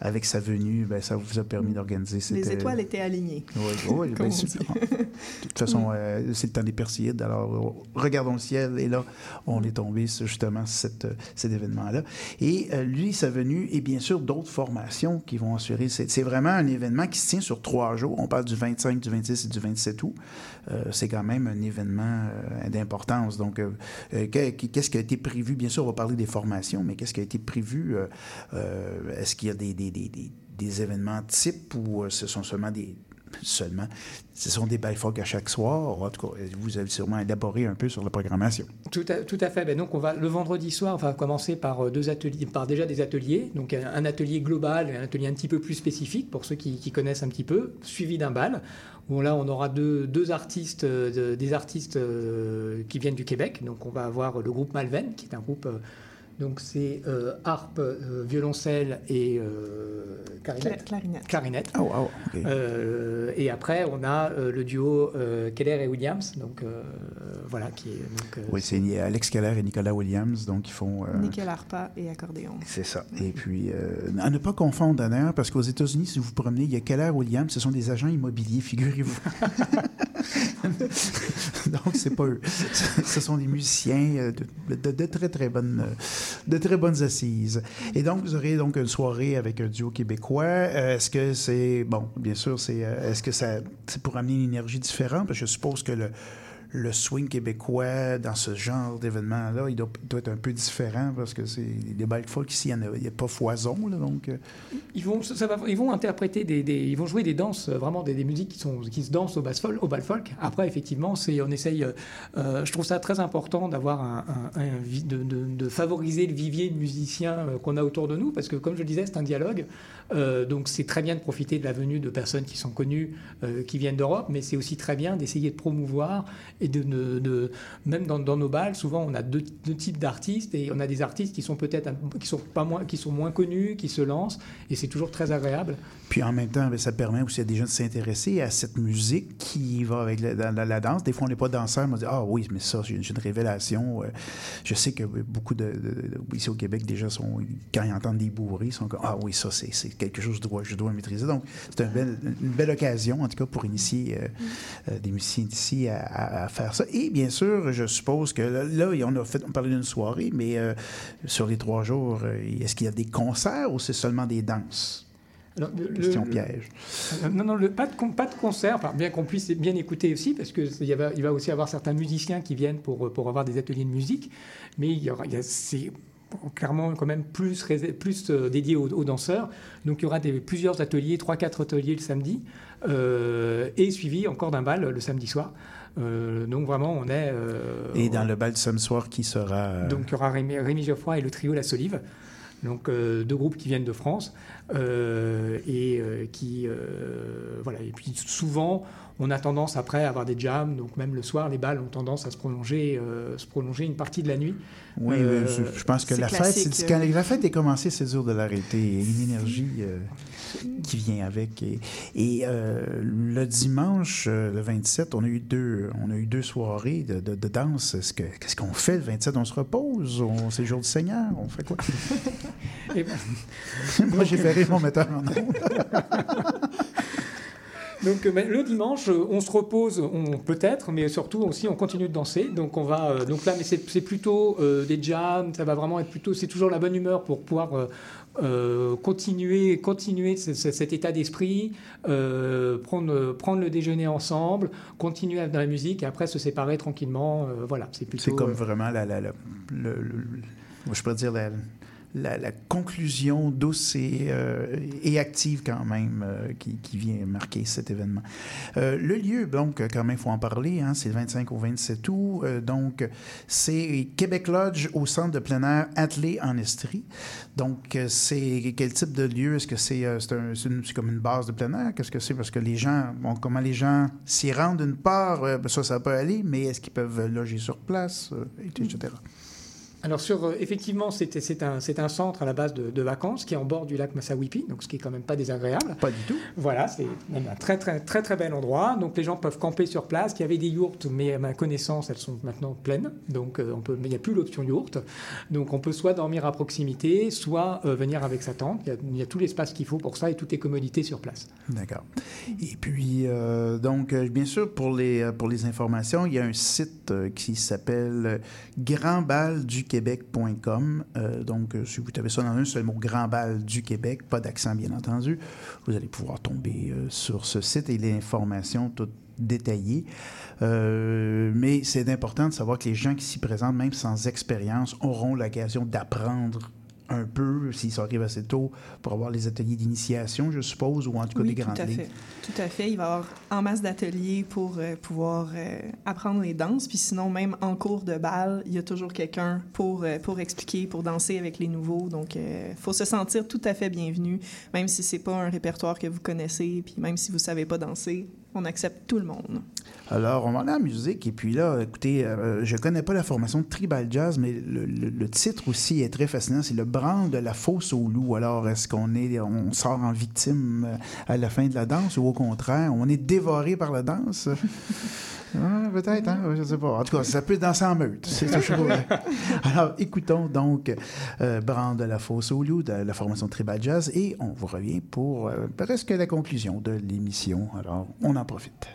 avec sa venue, ben, ça vous a permis d'organiser cette... Les étoiles étaient alignées. Oui, Comme ben, de toute façon, euh, c'est le temps des Perséides. Alors, euh, regardons le ciel. Et là, on est tombé sur justement cette, euh, cet événement-là. Et euh, lui, sa venue, et bien sûr, d'autres formations qui vont assurer. C'est vraiment un événement qui se tient sur trois jours. On parle du 25, du 26 et du 27 août. Euh, c'est quand même un événement euh, d'importance. Donc, euh, euh, que- que- qu'est-ce qui a été prévu? Bien sûr, on va parler des formations, mais qu'est-ce qui a été prévu? Euh, euh, Est-ce qu'il y a des, des- des- des- des événements types ou euh, ce sont seulement des seulement ce sont des belles à chaque soir? En tout cas, vous avez sûrement élaboré un peu sur la programmation. Tout à, tout à fait. Ben donc on va le vendredi soir, on va commencer par euh, deux ateliers, par déjà des ateliers. Donc un, atelier global et un atelier un petit peu plus spécifique pour ceux qui, connaissent un petit peu, suivi d'un bal. Où là on aura deux, deux artistes, euh, de- des artistes qui viennent du Québec. Donc on va avoir le groupe Malven, qui est un groupe. Donc c'est euh, harpe, euh, violoncelle et euh, clarinette. Cla- clarinette. Clarinette. Oh, wow, ok. Euh, et après, on a euh, le duo euh, Keller et Williams, donc euh, voilà, qui est donc, euh, Oui, c'est Alex Keller et Nicolas Williams, donc ils font. euh, Nickel harpa et accordéon. c'est ça. Et puis, euh, à ne pas confondre d'ailleurs, parce qu'aux États-Unis, si vous vous promenez, il y a Keller Williams, ce sont des agents immobiliers, figurez-vous. Donc, c'est pas eux. Ce sont des musiciens de, de- de très, très bonnes, euh, de très bonnes assises. Et donc, vous aurez donc une soirée avec un duo québécois. Euh, Est-ce que c'est, bon, bien sûr, c'est, euh, est-ce que c'est pour amener une énergie différente? Je suppose que le, le swing québécois dans ce genre d'événement-là, il doit, être un peu différent parce que c'est des belles folk ici, il n'y a, pas foison, donc... euh, Ils vont, ça va- ils vont interpréter des, ils vont jouer des danses, euh, vraiment des, musiques qui, sont, qui se dansent au, bal folk. Après, effectivement, on essaye. euh, je trouve ça très important d'avoir un, de, favoriser le vivier de musiciens qu'on a autour de nous, parce que comme je le disais, c'est un dialogue. Donc, c'est très bien de profiter de la venue de personnes qui sont connues, qui viennent d'Europe, mais c'est aussi très bien d'essayer de promouvoir de, de- de- même dans, dans nos bals, souvent on a deux, deux types d'artistes et on a des artistes qui sont peut-être qui sont pas moins, qui sont moins connus, qui se lancent, et c'est toujours très agréable. Puis en même temps, ben, ça permet aussi à des gens de s'intéresser à cette musique qui va avec la, la- la danse. Des fois, on n'est pas danseur, mais on dit Ah oui, mais ça, j'ai une révélation. Euh, Je sais que beaucoup de, de- de- ici au Québec, déjà, sont, quand ils entendent des bourrées, ils sont comme Ah oui, ça, c'est quelque chose que je dois, je dois maîtriser. Donc, c'est un bel- une belle occasion, en tout cas, pour initier euh, euh, des musiciens d'ici à, à- à faire ça. Et bien sûr, je suppose que là, là, on a fait, on parlait d'une soirée, mais euh, sur les trois jours, euh, est-ce qu'il y a des concerts ou c'est seulement des danses? Alors, Question le- piège. Euh, Non, non, le- pas, de, pas de concert, enfin, bien qu'on puisse bien écouter aussi, parce qu'il va, il va aussi avoir certains musiciens qui viennent pour, pour avoir des ateliers de musique, mais il y aura, c'est clairement quand même plus, dédié aux, aux danseurs. Donc il y aura des, plusieurs ateliers, 3-4 ateliers le samedi, euh, et suivi encore d'un bal le samedi soir. Euh, donc vraiment, on est... euh, Et dans le bal du samedi soir, qui sera. euh, donc il y aura Rémi, Rémi Geoffroy et le trio La Solive, donc euh, deux groupes qui viennent de France euh, et euh, qui voilà. Et puis souvent on a tendance après à avoir des jams, donc même le soir les balles ont tendance à se prolonger, euh, se prolonger une partie de la nuit. Oui, Euh, je, je pense que la fête, classique, euh. quand la fête est commencée, c'est dur de l'arrêter. Il y a une énergie euh, qui vient avec. Et, et, euh, le dimanche, euh, le 27, on a eu deux, on a eu deux soirées de, de- de danse. Est-ce que, qu'est-ce qu'on fait le 27? On se repose? On, c'est le jour du Seigneur? On fait quoi? Et ben- Moi, j'ai fait rire mon metteur en ondes. Donc euh, ben, le dimanche, euh, on se repose, on peut-être, mais surtout aussi on continue de danser. Donc on va, euh, donc là, mais c'est plutôt euh, des jams, ça va vraiment être plutôt, c'est toujours la bonne humeur pour pouvoir euh, continuer, continuer ce- ce- cet état d'esprit, prendre, prendre le déjeuner ensemble, continuer dans la musique et après se séparer tranquillement. voilà, c'est plutôt. C'est comme vraiment la, la, la- le- je pourrais dire la, la, conclusion douce et, euh, et active quand même euh, qui, vient marquer cet événement. Euh, le lieu, donc, quand même, il faut en parler, hein, c'est le 25 au 27 août. donc, c'est Québec Lodge au centre de plein air Attelé en Estrie. Donc, c'est quel type de lieu? Est-ce que c'est c'est comme une base de plein air? Qu'est-ce que c'est? Parce que les gens, bon, comment les gens s'y rendent d'une part, ben, ça, ça peut aller, mais est-ce qu'ils peuvent loger sur place, et- etc. Alors sur, euh, effectivement, c'est c'est un, c'est un centre à la base de, de vacances qui est en bord du lac Massawippi, donc ce qui est quand même pas désagréable. Pas du tout. Voilà, c'est un très très très très bel endroit. Donc les gens peuvent camper sur place. Il y avait des yourtes, mais à ma connaissance, elles sont maintenant pleines. Donc euh, on peut, mais il n'y a plus l'option yourte. Donc on peut soit dormir à proximité, soit euh, venir avec sa tente. Il y a, il y a tout l'espace qu'il faut pour ça et toutes les commodités sur place. D'accord. Et puis, euh, donc, bien sûr, pour les, pour les informations, il y a un site qui s'appelle euh, Euh, donc, euh, si vous tapez ça dans un seul mot, Grand Bal du Québec, pas d'accent bien entendu, vous allez pouvoir tomber euh, sur ce site et les informations toutes détaillées. Mais c'est important de savoir que les gens qui s'y présentent, même sans expérience, auront l'occasion d'apprendre un peu, s'ils arrivent assez tôt, pour avoir les ateliers d'initiation, je suppose, ou en tout cas oui, des grandes tout à lignes. fait. Tout à fait. Il va y avoir en masse d'ateliers pour euh, pouvoir euh, apprendre les danses. Puis sinon, même en cours de bal, il y a toujours quelqu'un pour, euh, pour expliquer, pour danser avec les nouveaux. Donc, il faut se sentir tout à fait bienvenu, même si c'est pas un répertoire que vous connaissez, puis même si vous savez pas danser, on accepte tout le monde. Alors, on va aller en musique. Et puis là, écoutez, euh, je connais pas la formation de Tribal Jazz, mais le, le- le titre aussi est très fascinant. C'est le branle de la fosse au loup. Alors, est-ce qu'on est, on sort en victime euh, à la fin de la danse ou au contraire, on est dévoré par la danse? Ah, Peut-être, hein? je ne sais pas. En tout cas, ça peut danser en meute. C'est toujours. Alors, écoutons donc euh, Branle de la fosse au loup de la formation Tribal Jazz et on vous revient pour euh, presque la conclusion de l'émission. Alors, on en profite.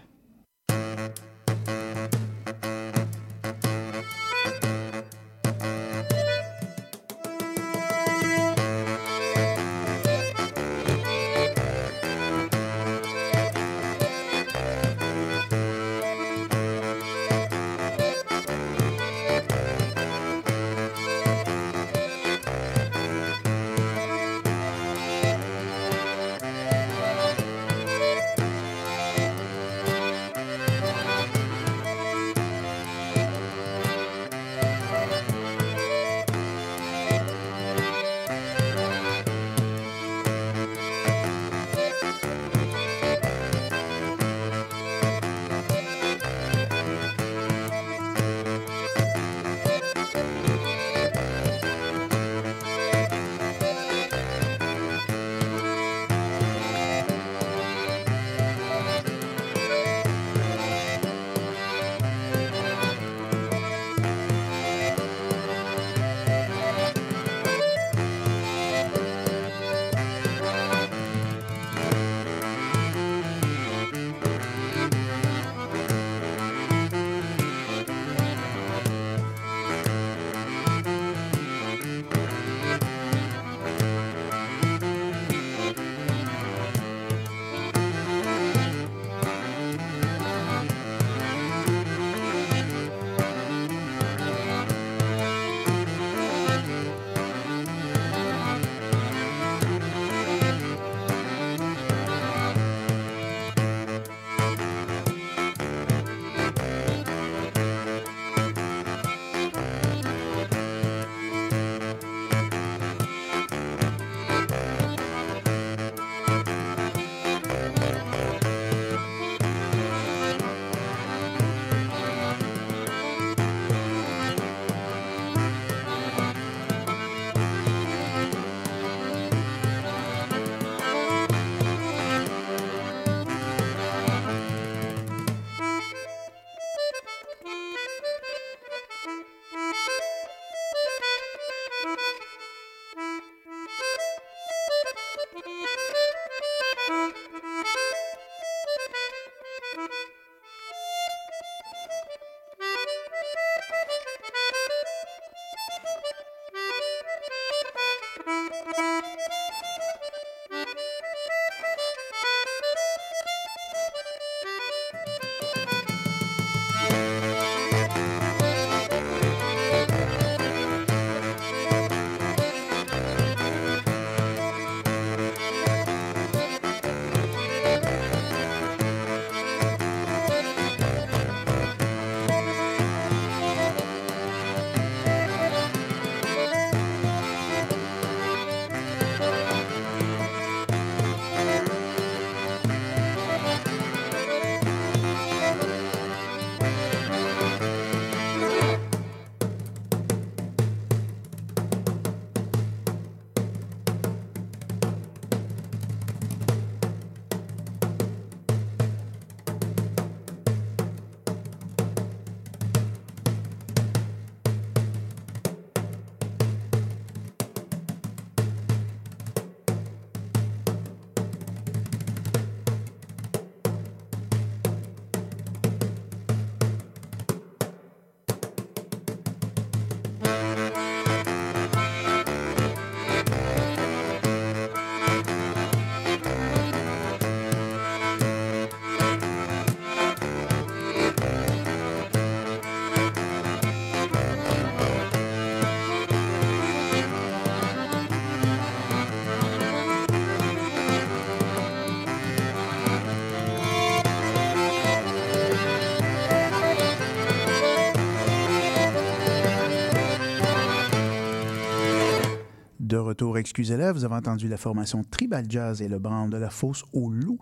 Retour, excusez-la. Vous avez entendu la formation Tribal Jazz et le brand de la fosse au loup.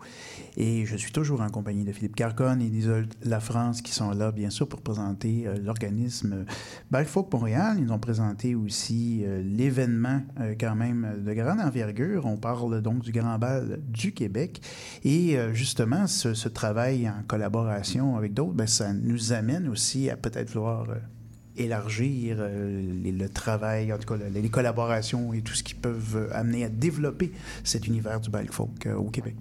Et je suis toujours en compagnie de Philippe Carconne et d'Isolde La France qui sont là, bien sûr, pour présenter euh, l'organisme Balfolk Montréal. Ils ont présenté aussi euh, l'événement euh, quand même de grande envergure. On parle donc du Grand Bal du Québec. Et justement, ce, ce travail en collaboration avec d'autres, ben, ça nous amène aussi à peut-être vouloir élargir euh, le travail, en tout cas le- les collaborations et tout ce qui peuvent amener à développer cet univers du bal folk euh, au Québec.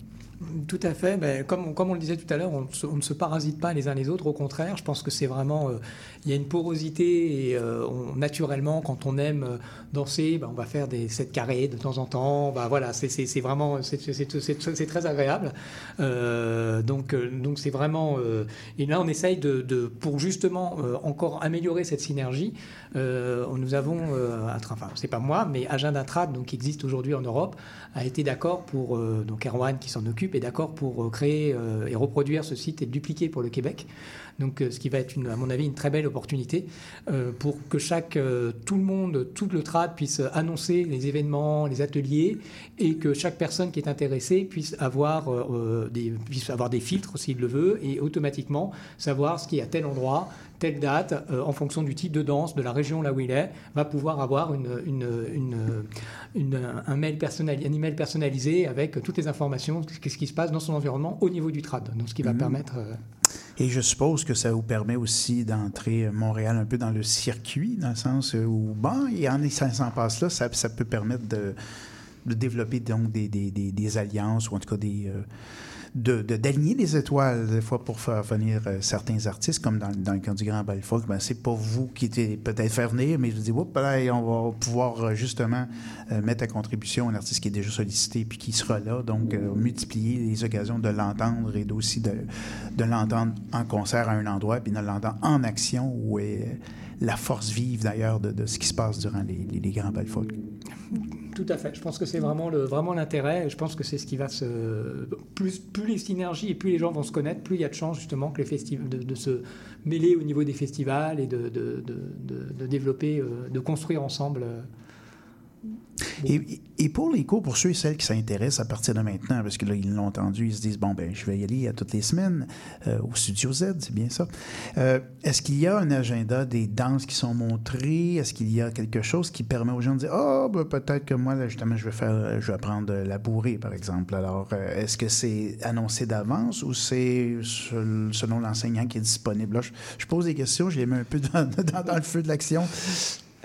Tout à fait. Ben, comme, comme on le disait tout à l'heure, on, ne se- parasite pas les uns les autres. Au contraire, je pense que c'est vraiment. euh, il y a une porosité et euh, naturellement, quand on aime euh, danser, ben, on va faire des sets carrés de temps en temps. Ben, voilà, c'est vraiment. c'est- très agréable. Donc, c'est vraiment. et là, on essaye de, pour justement encore améliorer cette synergie. Euh, nous avons, euh, enfin, c'est pas moi, mais Agenda Trad, donc qui existe aujourd'hui en Europe, a été d'accord pour euh, donc Erwan qui s'en occupe est d'accord pour euh, créer et reproduire ce site et le dupliquer pour le Québec. Donc, ce qui va être, à mon avis, une très belle opportunité pour que chaque, tout le monde, tout le trad puisse annoncer les événements, les ateliers, et que chaque personne qui est intéressée puisse avoir, des, puisse avoir des filtres s'il le veut, et automatiquement savoir ce qui est à tel endroit, telle date, euh, en fonction du type de danse, de la région là où il est, va pouvoir avoir une, une, une, un, mail personnali- un email personnalisé avec toutes les informations, qu'est-ce qui se passe dans son environnement au niveau du trad. Donc, ce qui va Mhm. permettre. euh, Et je suppose que ça vous permet aussi d'entrer Montréal un peu dans le circuit, dans le sens où, bon, y en a 500 passes là, ça, ça peut permettre de, de développer donc des, des, des, des alliances ou en tout cas des. euh, de, de- d'aligner les étoiles, des fois, pour faire venir euh, certains artistes, comme dans, le cas du Grand Bal Folk, ben, c'est pas vous qui étiez peut-être faire venir, mais je dis, Oups, on va pouvoir euh, justement euh, mettre à contribution un artiste qui est déjà sollicité puis qui sera là, donc multiplier les occasions de l'entendre et aussi de, de l'entendre en concert à un endroit, puis de l'entendre en action, où est la force vive d'ailleurs de, de ce qui se passe durant les, les, les Grands. Tout à fait. Je pense que c'est vraiment le vraiment l'intérêt. Je pense que c'est ce qui va se plus les synergies et plus les gens vont se connaître, plus il y a de chances justement que les festivals de, se mêler au niveau des festivals et de de, développer, euh, de construire ensemble. Euh, Et, pour les cours, pour ceux et celles qui s'intéressent à partir de maintenant, parce que là, ils l'ont entendu, ils se disent, bon, ben, je vais y aller à toutes les semaines euh, au Studio Z, c'est bien ça. Euh, Est-ce qu'il y a un agenda des danses qui sont montrées? Est-ce qu'il y a quelque chose qui permet aux gens de dire, oh, ben, peut-être que moi, justement, je vais faire, je vais apprendre la bourrée, par exemple. Alors, euh, est-ce que c'est annoncé d'avance ou c'est sel- selon l'enseignant qui est disponible? Je, pose des questions, je les mets un peu dans- dans le feu de l'action.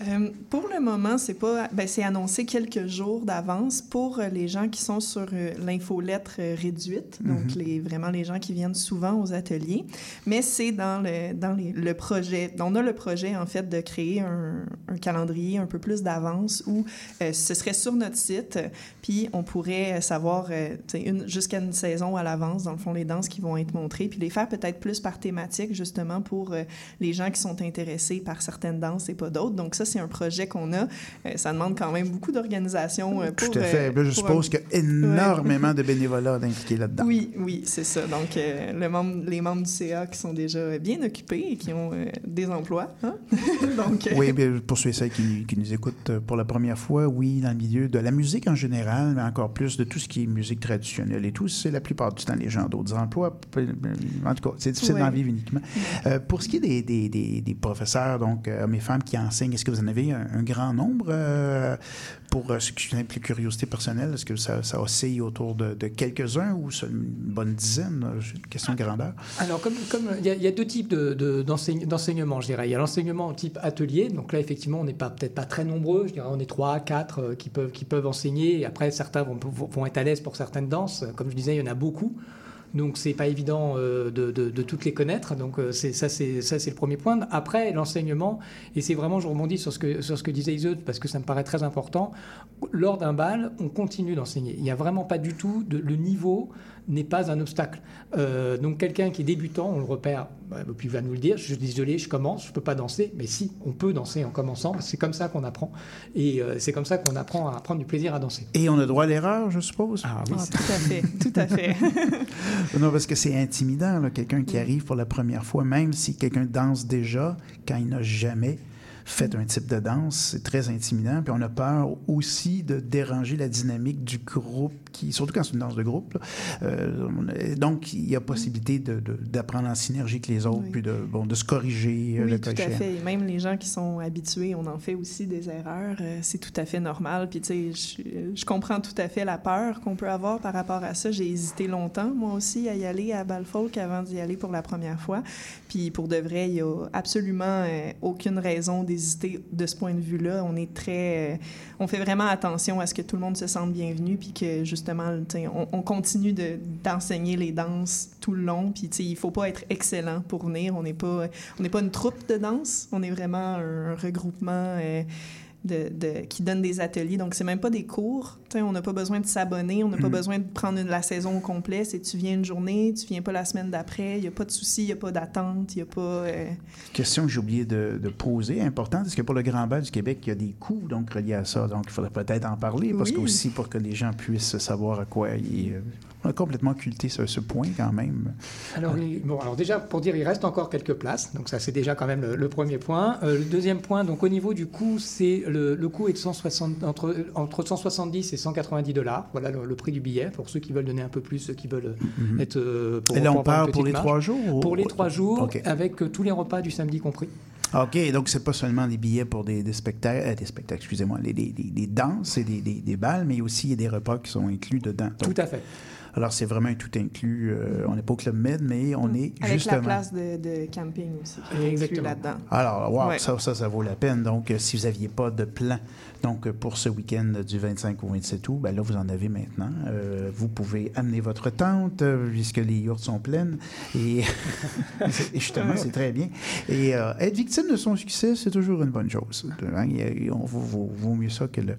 Euh, pour le moment, c'est pas, ben, c'est annoncé quelques jours d'avance pour euh, les gens qui sont sur euh, l'infolettre euh, réduite, donc Mhm. les, vraiment les gens qui viennent souvent aux ateliers. Mais c'est dans le dans les- le projet. On a le projet en fait de créer un, un calendrier un peu plus d'avance où ce serait sur notre site, puis on pourrait savoir une jusqu'à une saison à l'avance dans le fond les danses qui vont être montrées, puis les faire peut-être plus par thématique justement pour les gens qui sont intéressés par certaines danses et pas d'autres. Donc ça c'est un projet qu'on a. Euh, ça demande quand même beaucoup d'organisation euh, pour. Tout à fait. euh, Là, je suppose un- qu'il y a énormément de bénévolat impliqués là-dedans. Oui, oui, c'est ça. Donc, le membre, les membres du CA qui sont déjà bien occupés et qui ont des emplois. hein? Donc, Oui, bien, pour ceux et celles qui, qui nous écoutent pour la première fois, oui, dans le milieu de la musique en général, mais encore plus de tout ce qui est musique traditionnelle et tout, c'est la plupart du temps les gens d'autres emplois. En tout cas, c'est difficile Ouais. d'en vivre uniquement. Euh, pour ce qui est des, des, des, des professeurs, donc hommes et femmes qui enseignent, est-ce que vous en avez un, un grand nombre euh, pour euh, ce qui est plus curiosité personnelle? Est-ce que ça, ça oscille autour de, de quelques-uns ou c'est une bonne dizaine? là? J'ai une question de grandeur. Alors, comme comme il y, a- il y a deux types de- de- d'enseigne- d'enseignement, je dirais. Il y a l'enseignement type atelier. Donc là, effectivement, on n'est pas peut-être pas très nombreux. Je dirais, on est trois, quatre euh, qui peuvent qui peuvent enseigner. Et après, certains vont, vont être à l'aise pour certaines danses. Comme je disais, il y en a beaucoup. Donc c'est pas évident euh, de, de- de toutes les connaître. Donc euh, c'est ça c'est ça c'est le premier point. Après l'enseignement et c'est vraiment je rebondis sur ce que sur ce que disait Iseut parce que ça me paraît très important. Lors d'un bal, on continue d'enseigner. Il n'y a vraiment pas du tout de, le niveau n'est pas un obstacle. Euh, donc quelqu'un qui est débutant, on le repère, bah, puis il va nous le dire, je suis désolé, je commence, je peux pas danser, mais si, on peut danser en commençant, c'est comme ça qu'on apprend. Et euh, c'est comme ça qu'on apprend à prendre du plaisir à danser. Et on a droit à l'erreur, je suppose? Ah oui, Ah, tout à fait, tout à fait. Non, parce que c'est intimidant, là, quelqu'un qui arrive pour la première fois, même si quelqu'un danse déjà, quand il n'a jamais fait un type de danse, c'est très intimidant. Puis on a peur aussi de déranger la dynamique du groupe, qui, surtout quand c'est une danse de groupe. là. Euh, donc, il y a possibilité d'apprendre en synergie avec les autres, puis de, bon, de se corriger euh, Oui, le tout à fait. Et même les gens qui sont habitués, on en fait aussi des erreurs. euh, c'est tout à fait normal. Puis, tu sais, je, je comprends tout à fait la peur qu'on peut avoir par rapport à ça. J'ai hésité longtemps, moi aussi, à y aller à Balfolk avant d'y aller pour la première fois. Puis, pour de vrai, il n'y a absolument euh, aucune raison de ce point de vue-là. On est très... euh, on fait vraiment attention à ce que tout le monde se sente bienvenu, puis que, justement, on, on continue de- d'enseigner les danses tout le long. Puis, il faut pas être excellent pour venir. On n'est pas, pas une troupe de danse. On est vraiment un regroupement euh, de, de- qui donne des ateliers. Donc, c'est même pas des cours. On n'a pas besoin de s'abonner. On n'a pas Mhm. besoin de prendre une- la saison au complet. C'est tu viens une journée, tu viens pas la semaine d'après. Il n'y a pas de souci, il n'y a pas d'attente, il n'y a pas... euh, Question que j'ai oublié de, de poser, importante, est-ce que pour le Grand Bal du Québec, il y a des coûts donc, reliés à ça? Donc, il faudrait peut-être en parler, parce Oui. que aussi pour que les gens puissent savoir à quoi il... On a complètement occulté ce, ce point quand même. Alors, il- bon, alors déjà, pour dire, il reste encore quelques places, donc ça c'est déjà quand même le, le premier point. Euh, le deuxième point, donc au niveau du coût, c'est le, le coût est de 160, entre, entre 170 et 190 dollars. Voilà le, le prix du billet pour ceux qui veulent donner un peu plus, ceux qui veulent Mhm. être. euh, pour, Et là, on petite pour les marge. trois jours ou- Pour les trois jours, avec euh, tous les repas du samedi compris. OK, donc c'est pas seulement des billets pour des, des spectacles, euh, des spectacles, excusez-moi, des, des, danses et des, balles, mais aussi il y a des repas qui sont inclus dedans. Donc, Tout à fait. Alors, c'est vraiment un tout inclus. euh, on n'est pas au Club Med, mais on est avec justement... la place de, de camping aussi qui est Exactement. là-dedans. Alors, wow, Ouais. ça, ça, ça vaut la peine. Donc, euh, si vous n'aviez pas de plan donc, euh, pour ce week-end du 25 au 27 août, ben là, vous en avez maintenant. Euh, vous pouvez amener votre tente, puisque les yurts sont pleines. Et, et justement, c'est très bien. Et euh, être victime de son succès, c'est toujours une bonne chose. Hein, il On vaut, mieux ça que le...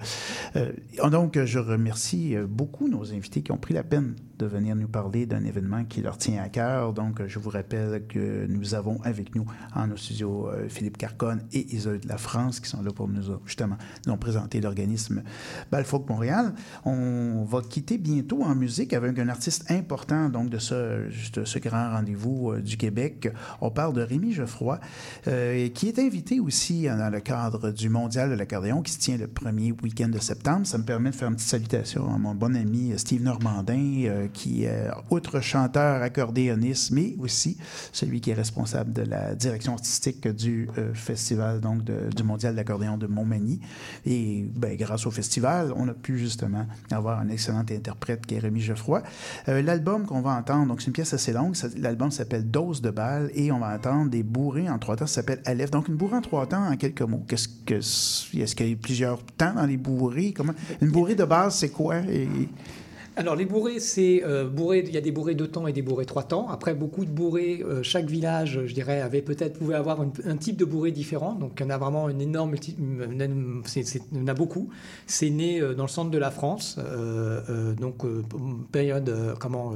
Euh, donc, je remercie beaucoup nos invités qui ont pris la peine de venir nous parler d'un événement qui leur tient à cœur. Donc, je vous rappelle que nous avons avec nous en nos studios euh, Philippe Carconne et Isolde de la France qui sont là pour nous, justement, nous présenter l'organisme Balfolk Montréal. On va quitter bientôt en musique avec un artiste important donc de ce, ce grand rendez-vous euh, du Québec. On parle de Rémi Geoffroy, euh, qui est invité aussi dans le cadre du Mondial de l'accordéon qui se tient le premier week-end de septembre. Ça me permet de faire une petite salutation à mon bon ami Steve Normandin, qui est outre chanteur, accordéoniste, mais aussi celui qui est responsable de la direction artistique du euh, festival donc du Mondial d'accordéon de Montmagny. Et ben, grâce au festival, on a pu justement avoir un excellent interprète qui est Rémi Geoffroy. Euh, L'album qu'on va entendre, donc c'est une pièce assez longue, l'album s'appelle Dose de balle et on va entendre des bourrées en trois temps, ça s'appelle Aleph. Donc une bourrée en trois temps en quelques mots. Qu'est-ce que est-ce qu'il y a plusieurs temps dans les bourrées? Comment Une bourrée de base, c'est quoi? Alors les bourrées, c'est euh, bourrées, il y a des bourrées deux temps et des bourrées trois temps. Après beaucoup de bourrées, euh, chaque village, je dirais, avait peut-être pouvait avoir une- un type de bourrée différent. Donc il y en a vraiment une énorme, c'est- il y en a beaucoup. C'est né euh, dans le centre de la France, donc période comment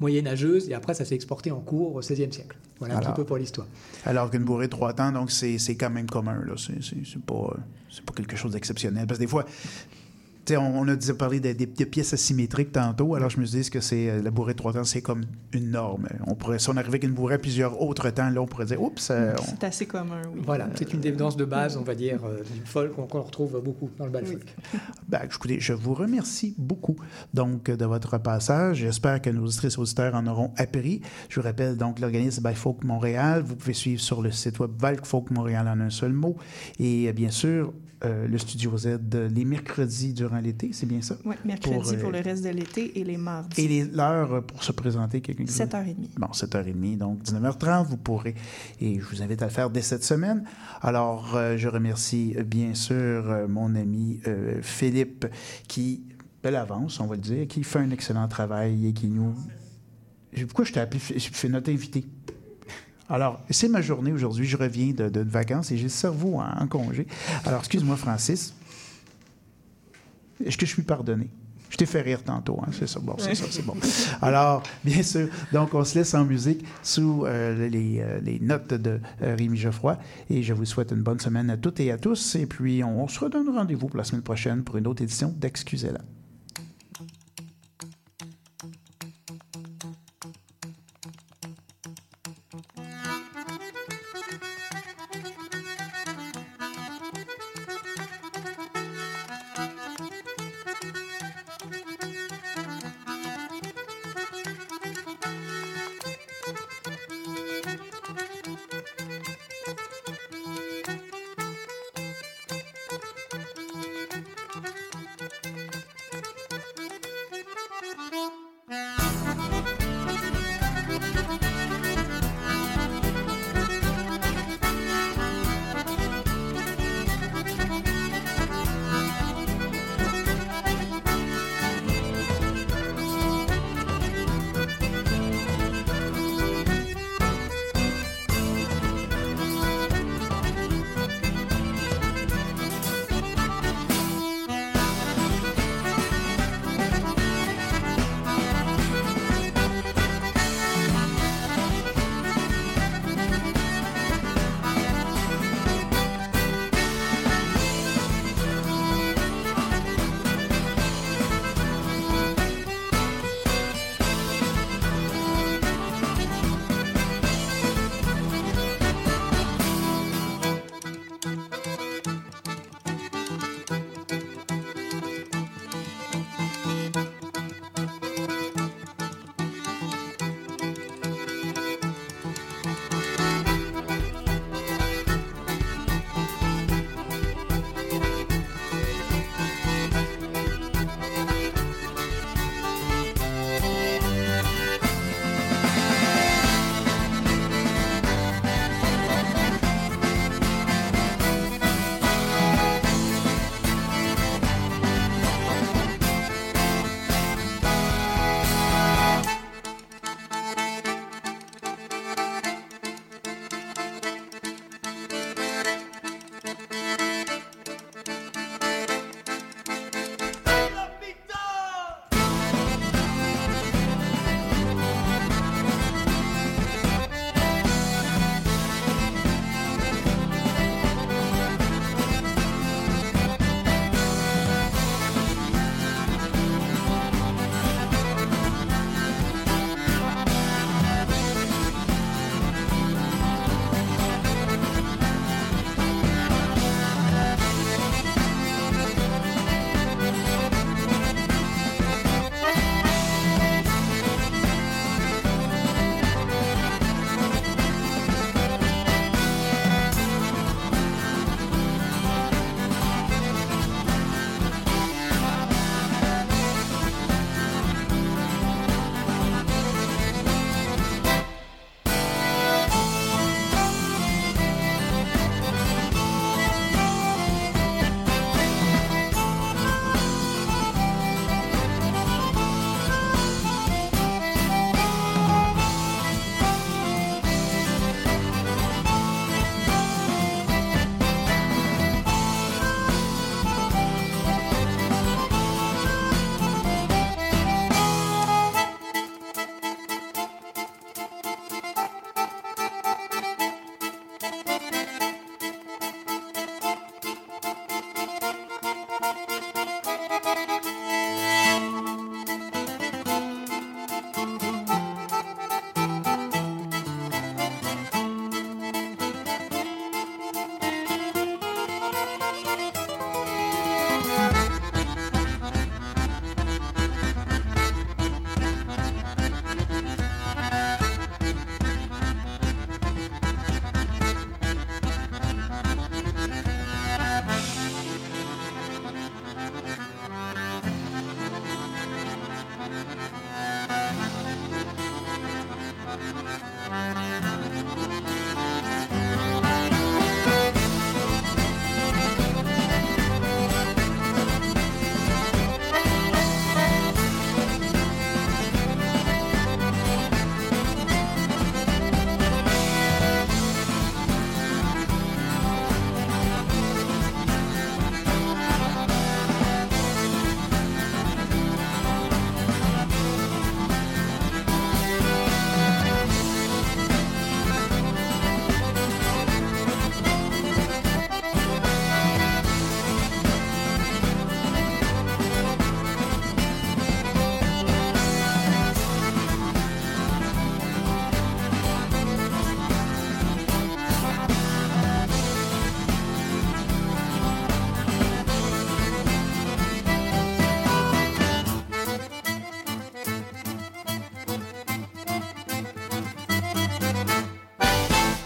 moyenâgeuse, et après ça s'est exporté en cours au XVIe siècle. Voilà un Alors. petit peu pour l'histoire. Alors qu'une bourrée de trois temps, donc c'est quand même commun. là. C'est pas, c'est pas quelque chose d'exceptionnel. Parce que des fois, on, on a déjà parlé de, de- de pièces asymétriques tantôt. Alors je me dis que c'est euh, la bourrée de trois temps, c'est comme une norme? On pourrait, si on arrivait avec une bourrée à plusieurs autres temps, là, on pourrait dire, oups, euh, on- C'est assez commun, oui. Voilà, c'est une des danses de base, on va dire, euh, du folk qu'on retrouve beaucoup dans le bal folk. Ben, écoutez, je vous remercie beaucoup donc de votre passage. J'espère que nos auditrices et auditeurs en auront appris. Je vous rappelle donc l'organisme By Folk Montréal. Vous pouvez suivre sur le site web Folk Montréal en un seul mot. Et euh, bien sûr, euh, le Studio Z les mercredis durant l'été, c'est bien ça? Oui, mercredi Pour, pour, euh, le reste de l'été et les mardis. Et l'heure pour se présenter, quelqu'un qui veut- 7h30. Bon, 7h30, donc 19h30, vous pourrez. Et je vous invite à le faire dès cette semaine. Alors, euh, je remercie bien sûr mon ami Philippe qui, belle avance, on va le dire, qui fait un excellent travail et qui nous. Pourquoi je t'ai appelé F- F- notre invité? Alors, c'est ma journée aujourd'hui. Je reviens de, vacances et j'ai le cerveau en, congé. Alors, excuse-moi, Francis. Est-ce que je suis pardonné? Je t'ai fait rire tantôt, hein? c'est ça. Bon, c'est ça, c'est bon. Alors, bien sûr, donc on se laisse en musique sous euh, les, euh, les notes de euh, Rémi Geoffroy. Et je vous souhaite une bonne semaine à toutes et à tous. Et puis, on, on se redonne rendez-vous pour la semaine prochaine pour une autre édition d'Excusez-la.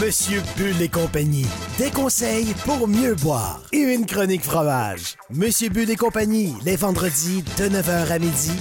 Monsieur Bull et compagnie. Des conseils pour mieux boire. Et une chronique fromage. Monsieur Bull et compagnie, les vendredis de 9h à midi